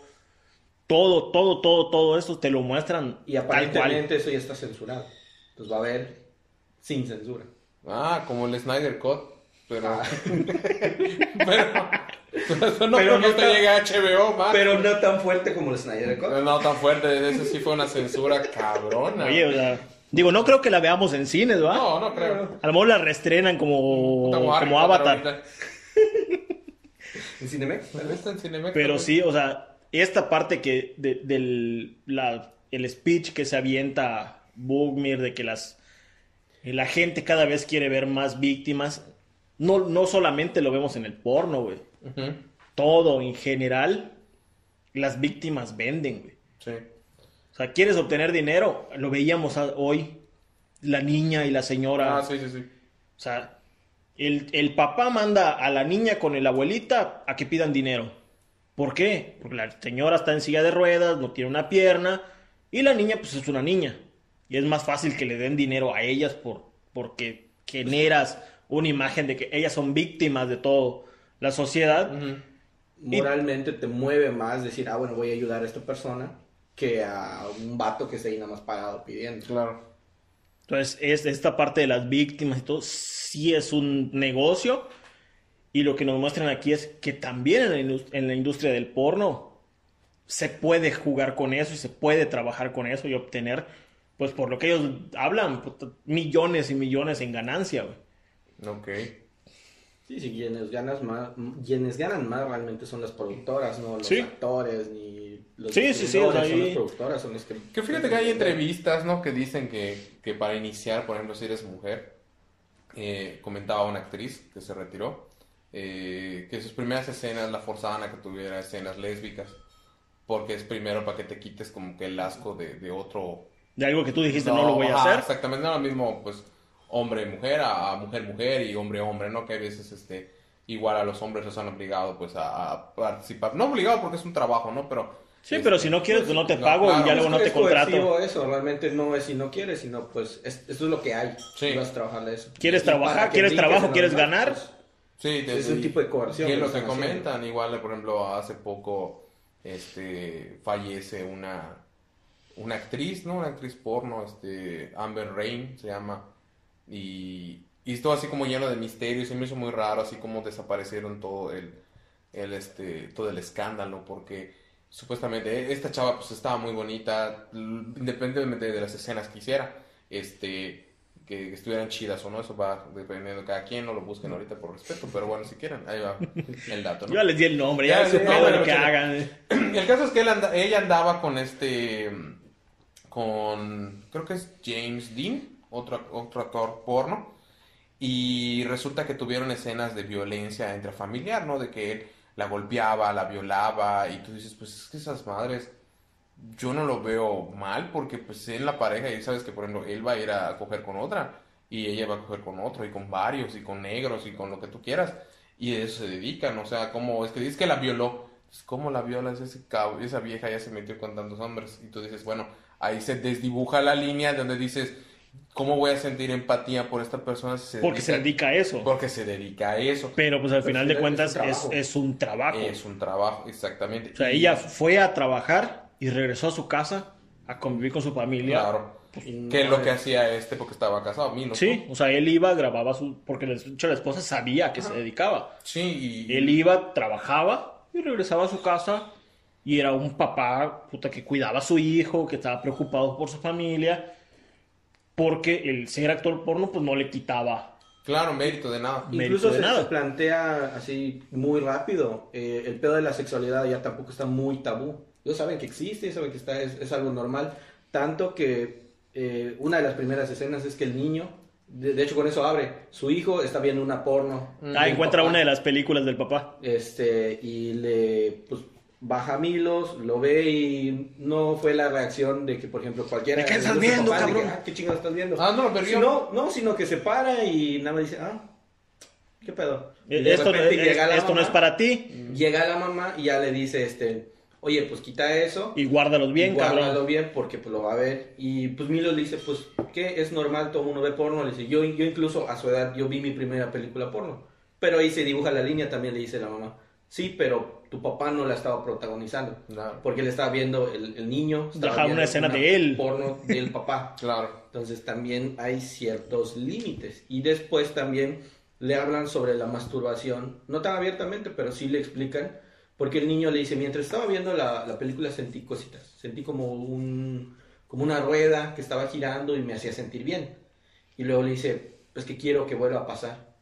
Todo, todo, todo, todo esto te lo muestran Y tal cual. aparentemente eso ya está censurado. Entonces va a haber sin censura. Ah, como el Snyder Cut, pero... Ah. pero... pero eso no Pero no te llegue a HBO, man. Pero no tan fuerte como el Snyder Cut. No tan fuerte, ese sí fue una censura cabrona. Oye, o sea, digo, no creo que la veamos en cines, ¿va? no, no creo. A lo mejor la reestrenan como, Como Avatar. ¿En Cinemex? Tal vez está en Cinemex, Pero sí, o sea, esta parte que de- del la- el speech que se avienta Bugmir de que las la gente cada vez quiere ver más víctimas, no, no solamente lo vemos en el porno, güey. Todo en general, las víctimas venden, güey. Sí. O sea, quieres obtener dinero, lo veíamos hoy, la niña y la señora. Ah, sí, sí, sí. O sea, El, el papá manda a la niña con el abuelita a que pidan dinero. ¿Por qué? Porque la señora está en silla de ruedas, no tiene una pierna, y la niña pues es una niña. Y es más fácil que le den dinero a ellas por, porque generas una imagen de que ellas son víctimas de todo la sociedad. Moralmente te mueve más decir, ah, bueno, voy a ayudar a esta persona que a un vato que está ahí nada más pagado pidiendo. Claro. Entonces, es, esta parte de las víctimas y todo, sí es un negocio. Y lo que nos muestran aquí es que también en la, en la industria del porno se puede jugar con eso y se puede trabajar con eso y obtener, pues por lo que ellos hablan, millones y millones en ganancia. güey. Ok. Sí, sí, quienes, ganas más, quienes ganan más realmente son las productoras, no los Sí. actores ni los Sí, sí, sí, son ahí- las productoras, son las que... Que fíjate que hay entrevistas, ¿no? Que dicen que, que para iniciar, por ejemplo, si eres mujer, eh, comentaba una actriz que se retiró, eh, que sus primeras escenas la forzaban a que tuviera escenas lésbicas, porque es primero para que te quites como que el asco de, de otro... De algo que tú dijiste, no, lo voy a hacer. Exactamente, no lo mismo, pues, hombre-mujer a, a mujer-mujer y hombre-hombre, ¿no? Que a veces, este, igual a los hombres los han obligado, pues, a, a participar. No obligado porque es un trabajo, ¿no? Pero... Sí, este, pero si no quieres, pues no te no, pago claro, y ya luego no Es te contrato. eso, realmente no es si no quieres, sino pues es, eso es lo que hay. Sí. Y vas a trabajar de eso. ¿Quieres Y trabajar? ¿Quieres trabajo? ¿Quieres ganar? Sí, de- Es un tipo de coerción Y lo que comentan, igual, por ejemplo, hace poco este fallece una una actriz, ¿no? Una actriz porno, este Amber Rain se llama y y estuvo así como lleno de misterios, y me hizo muy raro así como desaparecieron todo el el este todo el escándalo porque supuestamente esta chava pues estaba muy bonita, independientemente de las escenas que hiciera, este que, estuvieran chidas o no, eso va dependiendo de cada quien, no lo busquen ahorita por respeto, pero bueno, si quieren, ahí va el dato, Yo ¿no? ya les di el nombre, Ya, ya pedo no, bueno, lo que hagan. El caso es que él anda- ella andaba con este, con, creo que es James Dean, otro, otro actor porno, y resulta que tuvieron escenas de violencia intrafamiliar, ¿no? De que él la golpeaba, la violaba, y tú dices, pues es que esas madres, yo no lo veo mal, porque pues en la pareja, y sabes que por ejemplo, él va a ir a coger con otra, y ella va a coger con otro, y con varios, y con negros, y con lo que tú quieras, y de eso se dedican, o sea, como es que dices que la violó, pues, ¿cómo la violas? Ese cab- esa vieja ya se metió con tantos hombres, y tú dices, bueno, ahí se desdibuja la línea donde dices, ¿cómo voy a sentir empatía por esta persona si se Porque se dedica a eso. Porque se dedica a eso. Pero pues al Pero final al de cuentas es un es, trabajo. es un trabajo. Es un trabajo, exactamente. O sea, Y- ella fue a trabajar y regresó a su casa a convivir con su familia. Claro. No Que es lo que hacía este porque estaba casado, Milo. Sí, o sea, él iba, grababa su... Porque de hecho la esposa sabía que se dedicaba. Sí, y... Él iba, trabajaba y regresaba a su casa y era un papá puta, que cuidaba a su hijo, que estaba preocupado por su familia, porque el ser actor porno pues no le quitaba. Claro, mérito de nada. mérito Incluso de se, nada. se plantea así muy rápido. eh, el pedo de la sexualidad ya tampoco está muy tabú. Ellos saben que existe, saben que está, es, es algo normal. Tanto que eh, una de las primeras escenas es que el niño, de, de hecho con eso abre, su hijo está viendo una porno. Ah, encuentra papá, una de las películas del papá. Este, y le, pues, baja Milos, lo ve y no fue la reacción de que, por ejemplo, cualquiera... ¿De qué estás viendo, de que, cabrón? "Ah, ¿Qué chingados estás viendo? Ah, no perdió. No, no, sino que se para y nada más dice, ah, ¿qué pedo? Y de Esto, no es, llega la esto no es para ti Llega la mamá y ya le dice, este, oye, pues quita eso. y guárdalos bien, y guárdalo cabrón. bien porque pues lo va a ver. Y pues Milo le dice, pues, ¿qué? Es normal, todo mundo ve porno. Le dice, yo, yo incluso a su edad, yo vi mi primera película porno. Pero ahí se dibuja la línea, también le dice la mamá. Sí, pero tu papá no la estaba protagonizando. Claro. Porque le estaba viendo el, el niño. Ajá, una escena de él. Porno del papá. Claro. Entonces también hay ciertos límites. Y después también le hablan sobre la masturbación, no tan abiertamente, pero sí le explican, porque el niño le dice, mientras estaba viendo la, la película sentí cositas, sentí como, un, como una rueda que estaba girando y me hacía sentir bien. Y luego le dice, es que quiero que vuelva a pasar.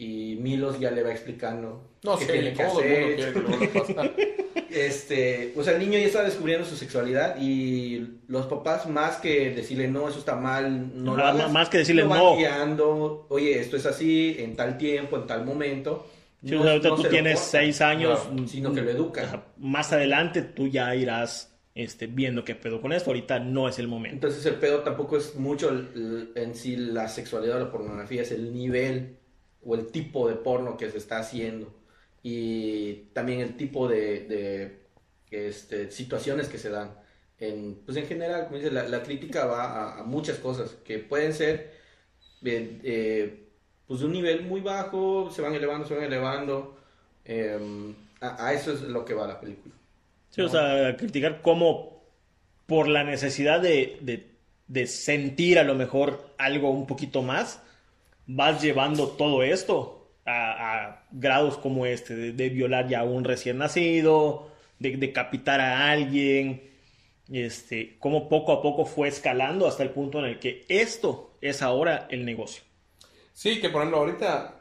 Y Milos ya le va explicando No qué sé, tiene que todo el mundo hacer. quiere que lo pasar. Este, o sea, el niño ya está descubriendo su sexualidad y los papás más que decirle no, eso está mal, no lo Ajá, hagas", más que decirle lo van no. guiando, oye, esto es así, en tal tiempo, en tal momento. Sí, No- o sea, ahorita no tú se lo tienes cortan, seis años. Claro, sino que lo educan. Ajá, Más adelante tú ya irás este, viendo qué pedo con esto. Ahorita no es el momento. Entonces el pedo tampoco es mucho el- el- en sí la sexualidad o la pornografía, es el nivel o el tipo de porno que se está haciendo y también el tipo de, de este, situaciones que se dan. En, pues en general, como dice, la, la crítica va a, a, muchas cosas que pueden ser eh, eh, pues de un nivel muy bajo, se van elevando, se van elevando. Eh, a, a, eso es lo que va la película. Sí, ¿no? o sea, criticar cómo por la necesidad de, de, de, sentir a lo mejor algo un poquito más, vas llevando todo esto a, grados como este, de, violar ya a un recién nacido, de decapitar a alguien, este, cómo poco a poco fue escalando hasta el punto en el que esto es ahora el negocio. Sí, que por ejemplo ahorita,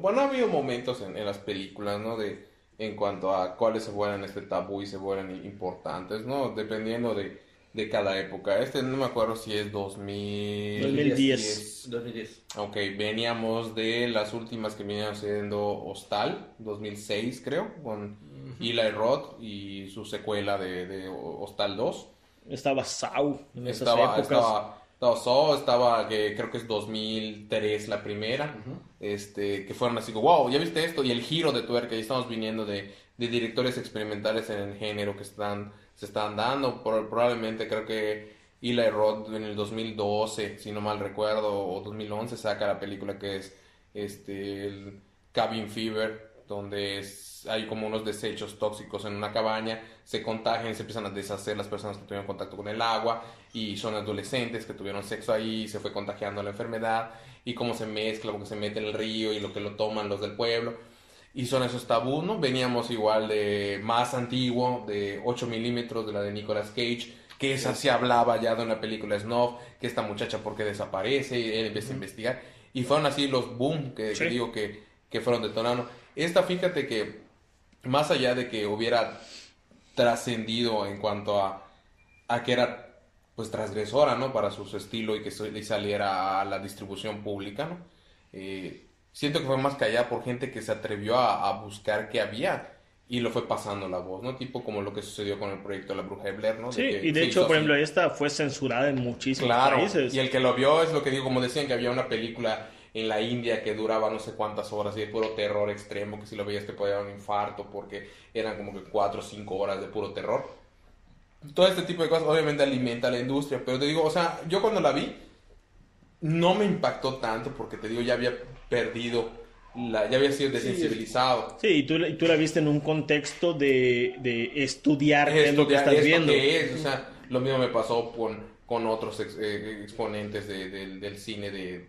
bueno, ha habido momentos en, en las películas, ¿no? De, en cuanto a cuáles se vuelven este tabú y se vuelven importantes, ¿no? Dependiendo de, de cada época. Este no me acuerdo si es 2000... 2010. 2010. Ok, veníamos de las últimas que venían siendo Hostal, 2006 creo, con uh -huh. Eli Roth y su secuela de, de Hostal 2. Estaba Sau en esas estaba, épocas. Estaba, estaba Saw, estaba que creo que es 2003 la primera, uh -huh. este, que fueron así como, wow, ¿ya viste esto? Y el giro de tuerca, y estamos viniendo de, de directores experimentales en el género que están, se están dando, Por, probablemente creo que Eli Roth en el 2012, si no mal recuerdo, o 2011 saca la película que es este, Cabin Fever, donde hay como unos desechos tóxicos en una cabaña, se contagian se empiezan a deshacer las personas que tuvieron contacto con el agua y son adolescentes que tuvieron sexo ahí, se fue contagiando la enfermedad y cómo se mezcla, lo que se mete en el río y lo que lo toman los del pueblo. Y son esos tabús, ¿no? Veníamos igual de más antiguo, de 8 milímetros, de la de Nicolas Cage, que esa sí hablaba ya de una película snuff, que esta muchacha porque desaparece, y él empieza a investigar. Y fueron así los boom que, sí. que digo que, que fueron detonando. Esta, fíjate que más allá de que hubiera trascendido en cuanto a, a que era pues transgresora, ¿no? Para su, su estilo y que y saliera a la distribución pública, ¿no? Eh, siento que fue más que allá por gente que se atrevió a, a, buscar qué había y lo fue pasando la voz, ¿no? Tipo como lo que sucedió con el proyecto la Bruja de Blair, ¿no? Sí, que, y de hecho, por ejemplo, esta fue censurada en muchísimos claro, países. Y el que lo vio es lo que digo, como decían que había una película en la India que duraba no sé cuántas horas y de puro terror extremo, que si lo veías te podía dar un infarto porque eran como que cuatro o cinco horas de puro terror. Todo este tipo de cosas obviamente alimenta a la industria, pero te digo, o sea, yo cuando la vi no me impactó tanto porque te digo, ya había perdido, la, ya había sido desensibilizado. Sí, y tú, y tú la viste en un contexto de, de estudiar es lo que estás viendo. Que es, o sea, lo mismo me pasó con, con otros ex, eh, exponentes de, de, del cine de,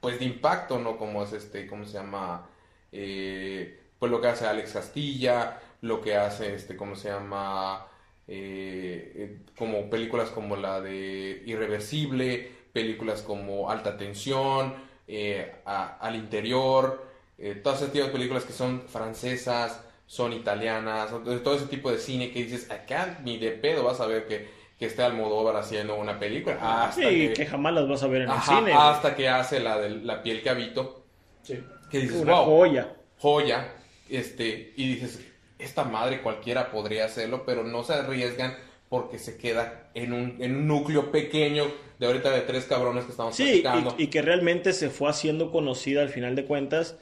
pues de impacto, ¿no? Como es este, ¿cómo se llama? Eh, pues lo que hace Alex Castilla, lo que hace, este, ¿cómo se llama? Eh, como películas como la de Irreversible, películas como Alta Tensión, eh, a, Al Interior, eh, todas ese tipo de películas que son francesas, son italianas, todo ese tipo de cine que dices, acá ni de pedo vas a ver que, que esté Almodóvar haciendo una película. Hasta sí, que, que, jamás las vas a ver en ajá, el cine. Hasta que hace la de la piel que habito. Sí. Que dices, una wow, joya. Joya. Este, y dices, esta madre cualquiera podría hacerlo, pero no se arriesgan porque se queda en un, en un núcleo pequeño de ahorita de tres cabrones que estamos sí, platicando. Y, y, que realmente se fue haciendo conocida al final de cuentas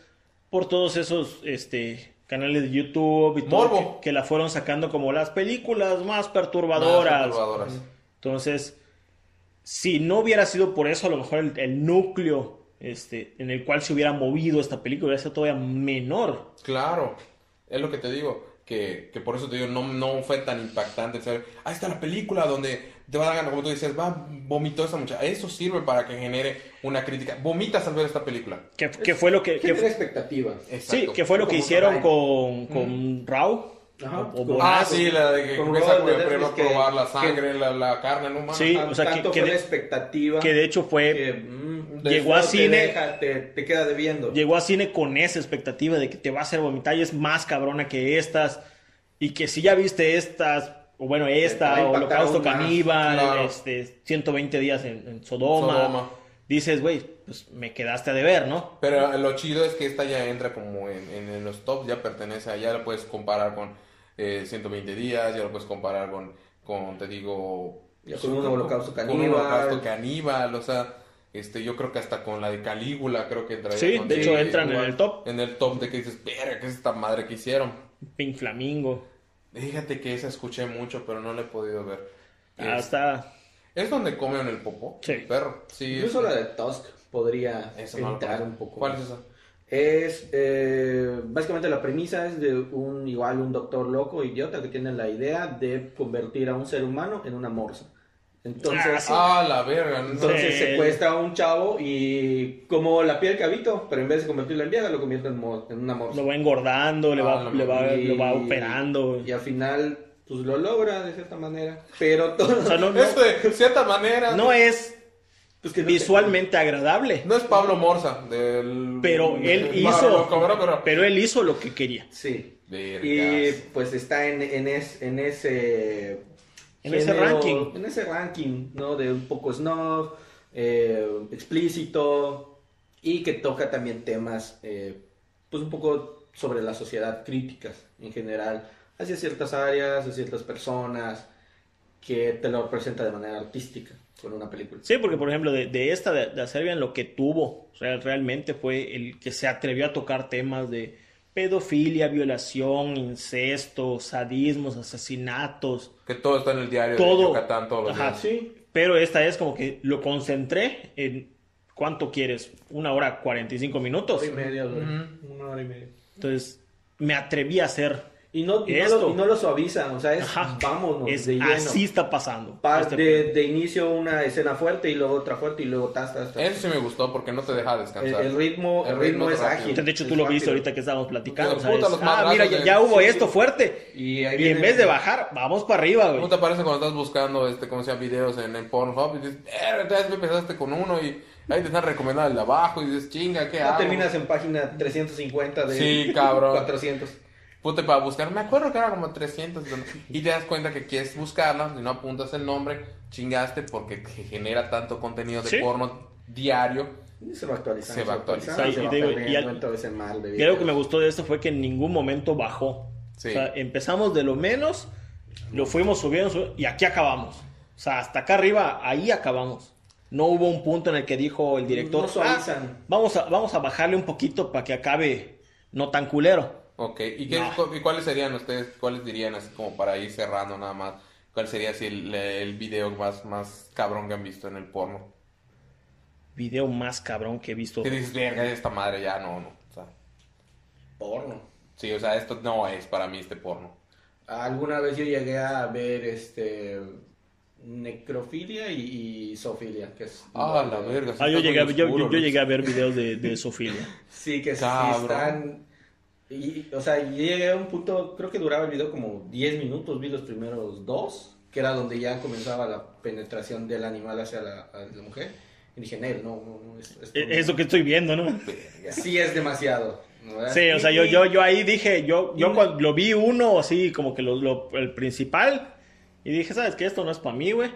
por todos esos este, canales de YouTube y todo que, que, la fueron sacando como las películas más perturbadoras. Más perturbadoras. Entonces, si no hubiera sido por eso, a lo mejor el, el núcleo este, en el cual se hubiera movido esta película hubiera sido todavía menor. Claro, es lo que te digo que, que, por eso te digo, no, no fue tan impactante. ¿sabes? Ahí está la película donde te va a dar como tú dices, va, vomitó esa muchacha. Eso sirve para que genere una crítica. Vomitas al ver esta película. Que, que fue lo que... que fue expectativa. Sí, que fue lo que hicieron con, con mm. Raw. Ajá. O, o ah, sí, la de que comienza a probar la sangre, que, la, la, carne no humana. Sí, o sea, Tanto que, de, la expectativa. Que de hecho fue. Que, mm, llegó a cine. Te, deja, te, te, queda debiendo. Llegó a cine con esa expectativa de que te va a hacer vomitar y es más cabrona que estas. Y que si ya viste estas, o bueno, esta, o Holocausto Caníbal, claro. este, 120 días en, en Sodoma, Sodoma, dices, güey, pues me quedaste a deber, ¿no? Pero lo chido es que esta ya entra como en, en, en los tops, ya pertenece a, ya la puedes comparar con eh, 120 días, ya lo puedes comparar con, con te digo... Ya con un holocausto caníbal. Con un holocausto caníbal, o sea, Este, yo creo que hasta con la de Calígula, creo que entraría Sí, con- de hecho entran en el top. En el top de que dices, verga, ¿qué es esta madre que hicieron? Pink Flamingo. Fíjate que esa escuché mucho, pero no la he podido ver. Ah, Es, está. ¿es donde comen el popó? Sí. El perro. Sí. Incluso es- la de Tusk podría Eso no entrar conozco. un poco. ¿Cuál es esa? Es eh, básicamente la premisa es de un igual un doctor loco idiota que tiene la idea de convertir a un ser humano en una morsa. Entonces, Ah, sí. Ah, la verga. no. entonces Sí. secuestra a un chavo y como la piel cabito, pero en vez de convertirlo en vieja lo convierte en, mo- en una morsa. Lo va engordando, le va, Ah, la le va, Y- lo va operando. Y al final pues lo logra de cierta manera, pero todo O sea, no, no, Es de cierta manera. no es pues que no te- visualmente agradable. No es Pablo Morza del. Pero él del hizo. Pero. Pero él hizo lo que quería. Sí. Vergas. Y pues está en, en, es- en ese En ese ranking. En ese ranking, ¿no? De un poco snob, eh, explícito y que toca también temas, eh, pues un poco sobre la sociedad, críticas en general, hacia ciertas áreas, hacia ciertas personas, que te lo presenta de manera artística con una película. Sí, porque por ejemplo, de, de esta, de, de lo que tuvo, o sea, realmente fue el que se atrevió a tocar temas de pedofilia, violación, incesto, sadismos, asesinatos, Que todo está en el diario Todo. de Yucatán todos los Ajá, días. Sí, pero esta es como que lo concentré en, ¿cuánto quieres? ¿Una hora 45 minutos? hora y media, güey. Ujú. una hora y media. Entonces, me atreví a hacer Y no, y no, lo, y no lo suavizan, o sea, es Ajá. vámonos Es, de lleno. así está pasando. Pa- Este- de, de inicio una escena fuerte y luego otra fuerte y luego tas, tas, tas. Eso sí me gustó porque no te deja El, descansar. el ritmo, el El ritmo, ritmo es rápido. ágil. de hecho, tú lo viste ahorita que estábamos platicando. Ah, mira, ya, de- ya hubo sí, esto sí. fuerte. Y, ahí Y en vez de bajar, vamos para arriba, güey. ¿Cómo te parece cuando estás buscando, este, como sea, videos en, en Pornhub y dices, eh, entonces me empezaste con uno y ahí te están recomendando el de abajo y dices, chinga, ¿qué Ya hago? terminas en página 350 de Sí, cabrón. 400. Puta, para buscar, me acuerdo que era como 300 y te das cuenta que quieres buscarla, si no apuntas el nombre, chingaste porque ge- genera tanto contenido de Sí. porno diario. Y se va actualizando. Se va actualizando. se Sí, va y digo, y perdiendo al- en todo ese mal de Y algo que me gustó de esto fue que en ningún momento bajó. Sí. O sea, empezamos de lo menos, lo fuimos subiendo, subiendo, y aquí acabamos. O sea, hasta acá arriba, ahí acabamos. No hubo un punto en el que dijo el director, No. "Ah, vamos, a, vamos a bajarle un poquito para que acabe no tan culero. Ok, ¿y, qué, No. y cuáles serían ustedes, cuáles dirían así como para ir cerrando nada más? ¿Cuál sería así el, el video más, más cabrón que han visto en el porno? Video más cabrón que he visto. Que dices, verga, esta madre ya no, no. O sea, Porno. sí, o sea, esto no es para mí este porno. Alguna vez yo llegué a ver este necrofilia y, y zoofilia, que es Ah, la verga. Ah, yo llegué, yo, oscuro, yo- llegué a ver videos de, de Sofía. Sí, que sí están. Y, o sea, llegué a un punto, creo que duraba el video como 10 minutos, vi los primeros dos, que era donde ya comenzaba la penetración del animal hacia la, a la mujer. Y dije, Nel, no, no, no, esto, esto no". Eso que estoy viendo, ¿no? Sí es demasiado. ¿no? ¿verdad? Sí, o sea, yo, yo, yo ahí dije, yo, yo no- cuando lo vi uno, así como que lo, lo- el principal, y dije, ¿sabes qué? Esto no es para mí, güey.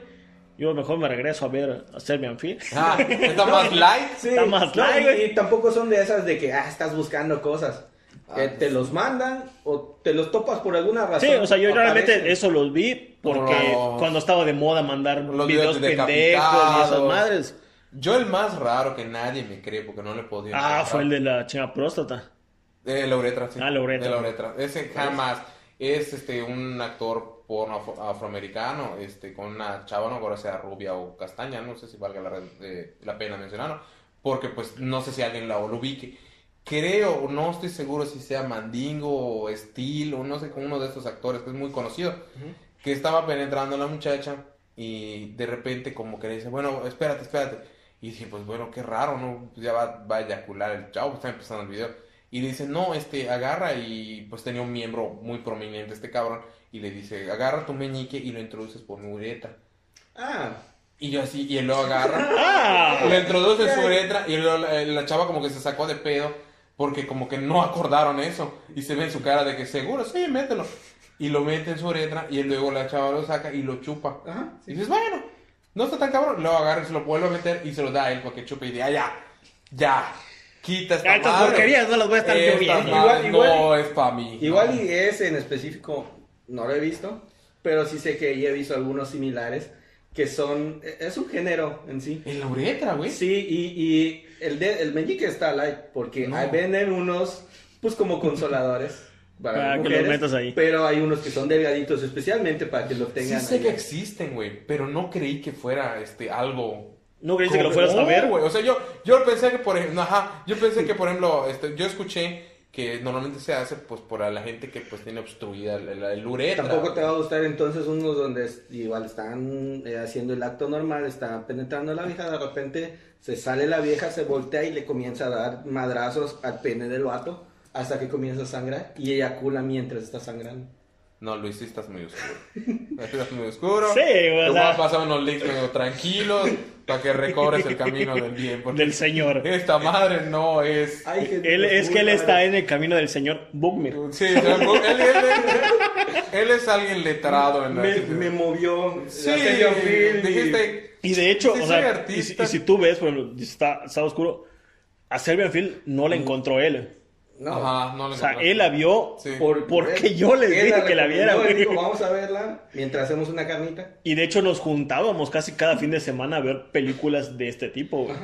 Yo mejor me regreso a ver, a Serbian Film. Ah, está más light. Sí, Está más no, light, güey. y, tampoco son de esas de que, ah, estás buscando cosas. Ah, que pues te los mandan o te los topas por alguna razón. Sí, o sea, yo realmente eso los vi porque Los- cuando estaba de moda mandar los videos pendejos y esas madres. Yo el más raro que nadie me cree porque no le podía Ah, encontrar. fue el de la chinga próstata. Eh, la uretra, sí. Ah, la uretra. De la uretra. Ese jamás. Es este un actor porno afro- afroamericano, este, con una chava, no si sea rubia o castaña, no sé si valga la, red- eh, la pena mencionarlo, porque pues no sé si alguien la lo ubique. Creo, no estoy seguro si sea Mandingo o Steel o no sé, con uno de estos actores que es muy conocido, que estaba penetrando a la muchacha y de repente como que le dice, bueno, espérate, espérate. Y dije, pues bueno, qué raro, ¿no? Pues ya va, va a eyacular el chavo, está empezando el video. Y le dice, no, este, agarra y pues tenía un miembro muy prominente este cabrón. Y le dice, agarra tu meñique y lo introduces por mi uretra. Ah, Y yo así, y él lo agarra, ¡Ah! lo introduce en su uretra y la, la chava como que se sacó de pedo porque como que no acordaron eso. Y se ve en su cara de que seguro, sí, mételo. Y lo mete en su uretra y luego la chava lo saca y lo chupa. ajá. Y dices, bueno, no está tan cabrón. Luego agarra y se lo vuelve a meter y se lo da a él porque chupa y dice, ah, ya, ya, quita esta estas madre. porquerías no las voy a estar yo Esta viendo. madre Igual- no igual- es para mí. Igual No. y ese en específico no lo he visto, pero sí sé que ya he visto algunos similares que son, es un género en sí. En la uretra, güey. Sí, y, y el, de, el meñique está light, porque No. venden unos, pues como consoladores. Para, Para las que los mujeres, metas ahí. Pero hay unos que son delgaditos, especialmente para que lo tengan. Sí sé ahí. que existen, güey, pero no creí que fuera este algo. ¿No creíste que lo fueras a No, ver? güey. O sea, yo, yo pensé que por ejemplo, ajá, yo pensé que por ejemplo, este, yo escuché que normalmente se hace pues por la gente que pues tiene obstruida el, el, uretra. Tampoco te va a gustar entonces unos donde igual están eh, haciendo el acto normal, están penetrando a la vieja, de repente se sale la vieja, se voltea y le comienza a dar madrazos al pene del vato hasta que comienza a sangrar y eyacula mientras está sangrando. No, Luis, sí estás muy oscuro. estás muy oscuro. Sí, o sea- a pasar unos links medio tranquilos para que recobres el camino del bien. Del señor. Esta madre no es... Ay, gente Él, es que él está en el camino del señor Bugmir. Sí, o sea, él, él- él es alguien letrado en la... me, me movió. Sí, y- dijiste... Y de hecho, Sí, o soy sea, artista. y, si- y si tú ves, por ejemplo, está, está oscuro, a Serbian Field no la encontró él. No, Ajá, no le O sea, él la vio Sí. por- porque él- yo les él dije que la viera, güey. dijo, vamos a verla mientras hacemos una carnita. Y de hecho nos juntábamos casi cada fin de semana a ver películas de este tipo. güey.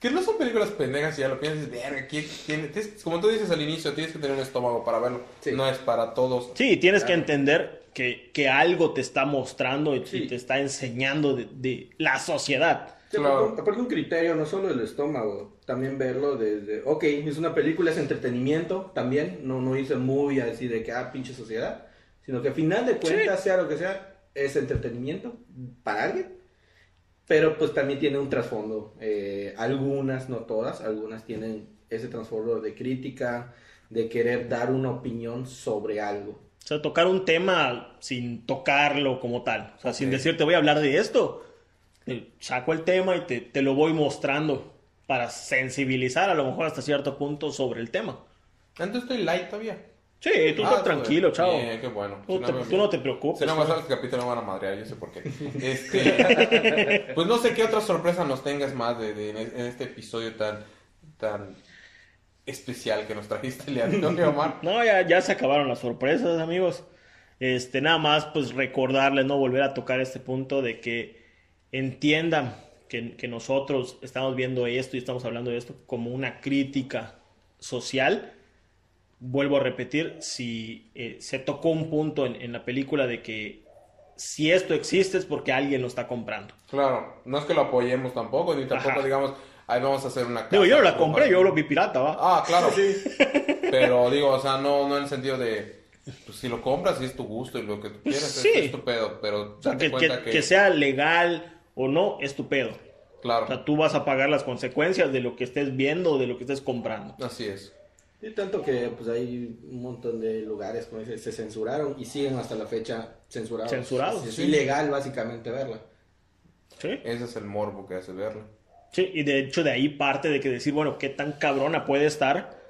Que no son películas pendejas y ya lo piensas, verga, ¿quién tiene? tienes- como tú dices al inicio, tienes que tener un estómago para verlo. Sí. No es para todos. Sí, tienes que entender que, que algo te está mostrando y, Sí. y te está enseñando de, de la sociedad. Sí, Claro. aparte- Aparte un criterio, no solo el estómago, también verlo desde, ok, es una película, es entretenimiento también, no, no hice muy así de que, ah, pinche sociedad, sino que al final de cuentas, sea lo que sea, es entretenimiento para alguien, pero pues también tiene un trasfondo, eh, algunas, no todas, algunas tienen ese trasfondo de crítica, de querer dar una opinión sobre algo. O sea, tocar un tema sin tocarlo como tal. O sea, sin Ok. decir, te voy a hablar de esto. Eh, Saco el tema y te, te lo voy mostrando para sensibilizar a lo mejor hasta cierto punto sobre el tema. Entonces estoy light todavía. Sí, tú Ah, estás tranquilo, chavo. Bien, qué bueno. Tú, te- no te preocupes. Si no ¿no? al capítulo me van a madrear, yo sé por qué. Este, pues no sé qué otra sorpresa nos tengas más de, de- en este episodio tan, tan especial que nos trajiste, Leandro Omar. No, ya, ya se acabaron las sorpresas, amigos. Este, nada más, pues recordarles, no volver a tocar este punto de que entiendan que, que nosotros estamos viendo esto y estamos hablando de esto como una crítica social. Vuelvo a repetir, si eh, se tocó un punto en, en la película de que si esto existe es porque alguien lo está comprando. Claro, no es que lo apoyemos tampoco, ni tampoco Ajá. digamos, ahí vamos a hacer una Digo, casa yo no la compré, yo lo vi pirata, ¿va? Ah, claro. Pero digo, o sea, no, no en el sentido de, pues si lo compras, sí es tu gusto y lo que tú quieras Sí. es, es tu pedo, pero O sea, date que, cuenta que- que, que sea legal o no, es tu pedo. claro, O sea, tú vas a pagar las consecuencias de lo que estés viendo o de lo que estés comprando. así es. Y tanto que pues hay un montón de lugares como dices, se censuraron y siguen hasta la fecha censurados. Censurados, Es, es sí. ilegal básicamente verla. ¿Sí? Ese es el morbo que hace verlo. Sí, y de hecho de ahí parte de que decir, bueno, qué tan cabrona puede estar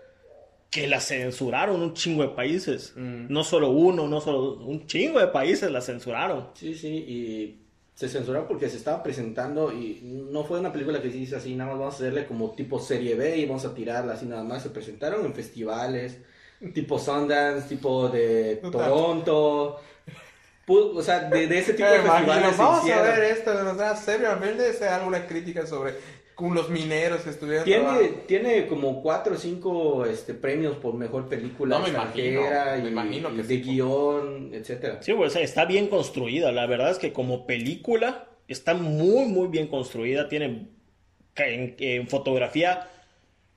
que la censuraron un chingo de países. Mm. No solo uno, no solo un chingo de países la censuraron. Sí, sí, y se censuraron porque se estaba presentando y no fue una película que se hizo así, nada más vamos a hacerle como tipo serie B y vamos a tirarla así nada más. Se presentaron en festivales, tipo Sundance, tipo de. Toronto. O sea, de, de ese tipo de imagino, festivales se vamos a ver esto, ¿no? o sea, seriamente es alguna crítica sobre con los mineros que estuvieron Tiene, trabajando. tiene como cuatro o cinco este, premios por mejor película No, me extranjera imagino, me y, imagino que y sí. de guion, etcétera. Sí, pues, o sea, está bien construida. La verdad es que como película está muy, muy bien construida. Tiene en, en fotografía,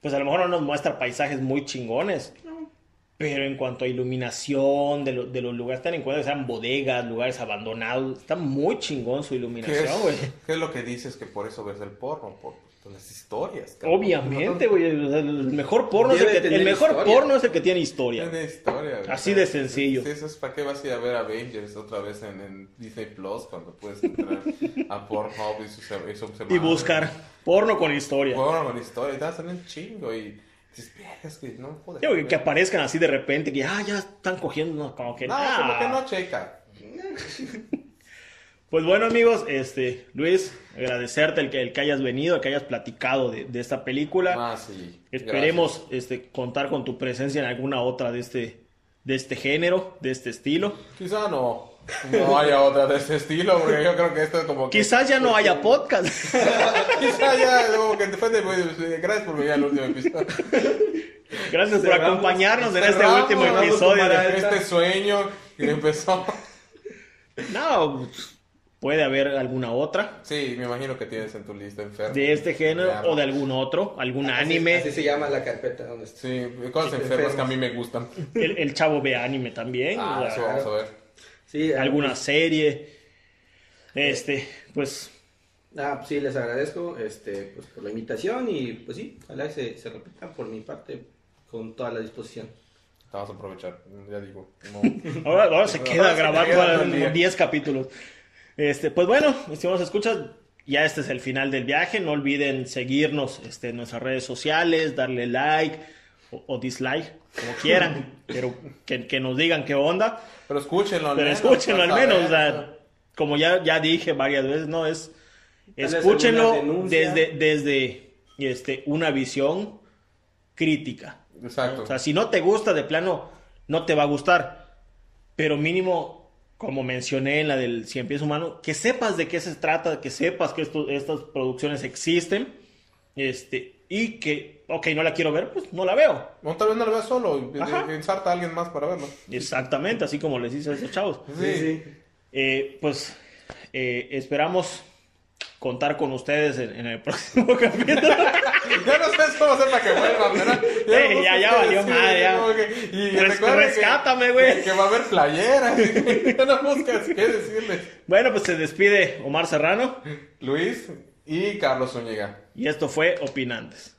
pues a lo mejor no nos muestra paisajes muy chingones. Pero en cuanto a iluminación de, lo- de los lugares, ten en cuenta que sean bodegas, lugares abandonados. Está muy chingón su ¿Qué iluminación, es, güey. qué es lo que dices que por eso ves el porno? Por, por las historias. cabrón. Obviamente, güey. El mejor porno es el que, el mejor historia. porno es el que tiene historia. Tiene historia. güey. Así de sencillo. Sí, eso es para qué vas a ir a ver Avengers otra vez en, en Disney Plus cuando puedes entrar a Pornhub y, su, y su Y buscar porno con historia. Porno con historia y te va a un chingo y dices, "Verga, es que no puedo. Que, que aparezcan así de repente, que ah, ya están cogiendo, como que No, ah. como que no checa. Pues bueno, amigos, este, Luis, agradecerte el que, el que hayas venido, el que hayas platicado de, de esta película. Ah, sí. Esperemos este, contar con tu presencia en alguna otra de este, de este género, de este estilo. Quizá no. no haya otra de este estilo, porque yo creo que esto es como que... Quizás ya no haya podcast. Quizás ya, como que después de... Gracias por venir al último episodio. Gracias por acompañarnos en este Cerramos, último episodio. de- Este sueño que empezó... No, puede haber alguna otra Sí, me imagino que tienes en tu lista enfermo. de este género o de algún otro, algún Así- anime. Así se llama la carpeta donde está. Sí, cosas enfermas que a mí me gustan. El, el chavo ve anime también. Ah, sea, eso vamos a ver. Sí, ah, alguna pues, serie. Este, pues Ah, pues sí, les agradezco este, pues, por la invitación y pues sí, ojalá se, se repitan por mi parte con toda la disposición. Vamos a aprovechar, ya digo. No. ahora, ahora se queda grabando queda para todo el día. 10 capítulos. Este, pues bueno, estimados escuchas, ya este es el final del viaje. No olviden seguirnos este, en nuestras redes sociales, darle like o, o dislike, como quieran, pero que, que nos digan qué onda. Pero escúchenlo al Pero menos. escúchenlo al menos, o saber. sea, como ya, ya dije varias veces, no es escúchenlo desde, desde este, una visión crítica. Exacto. O sea, si no te gusta de plano, no te va a gustar. Pero mínimo, como mencioné en la del Cien Pies Humano, que sepas de qué se trata, que sepas que esto- estas producciones existen. Este, y que, ok, no la quiero ver, pues no la veo. O tal vez no lo veas solo, Ajá. ensarta a alguien más para verlo. Exactamente, así como les dice a esos chavos. Sí. Eh, pues eh, esperamos contar con ustedes en, en el próximo capítulo. Ya no sé cómo hacer para que vuelvan, ¿verdad? Ya- ya valió madre, ya. que- y Res- rescátame, güey. Que, que va a haber playeras. ya no buscas qué decirles. bueno, pues se despide Omar Serrano Luis y Carlos Zúñiga. y esto fue Opinantes.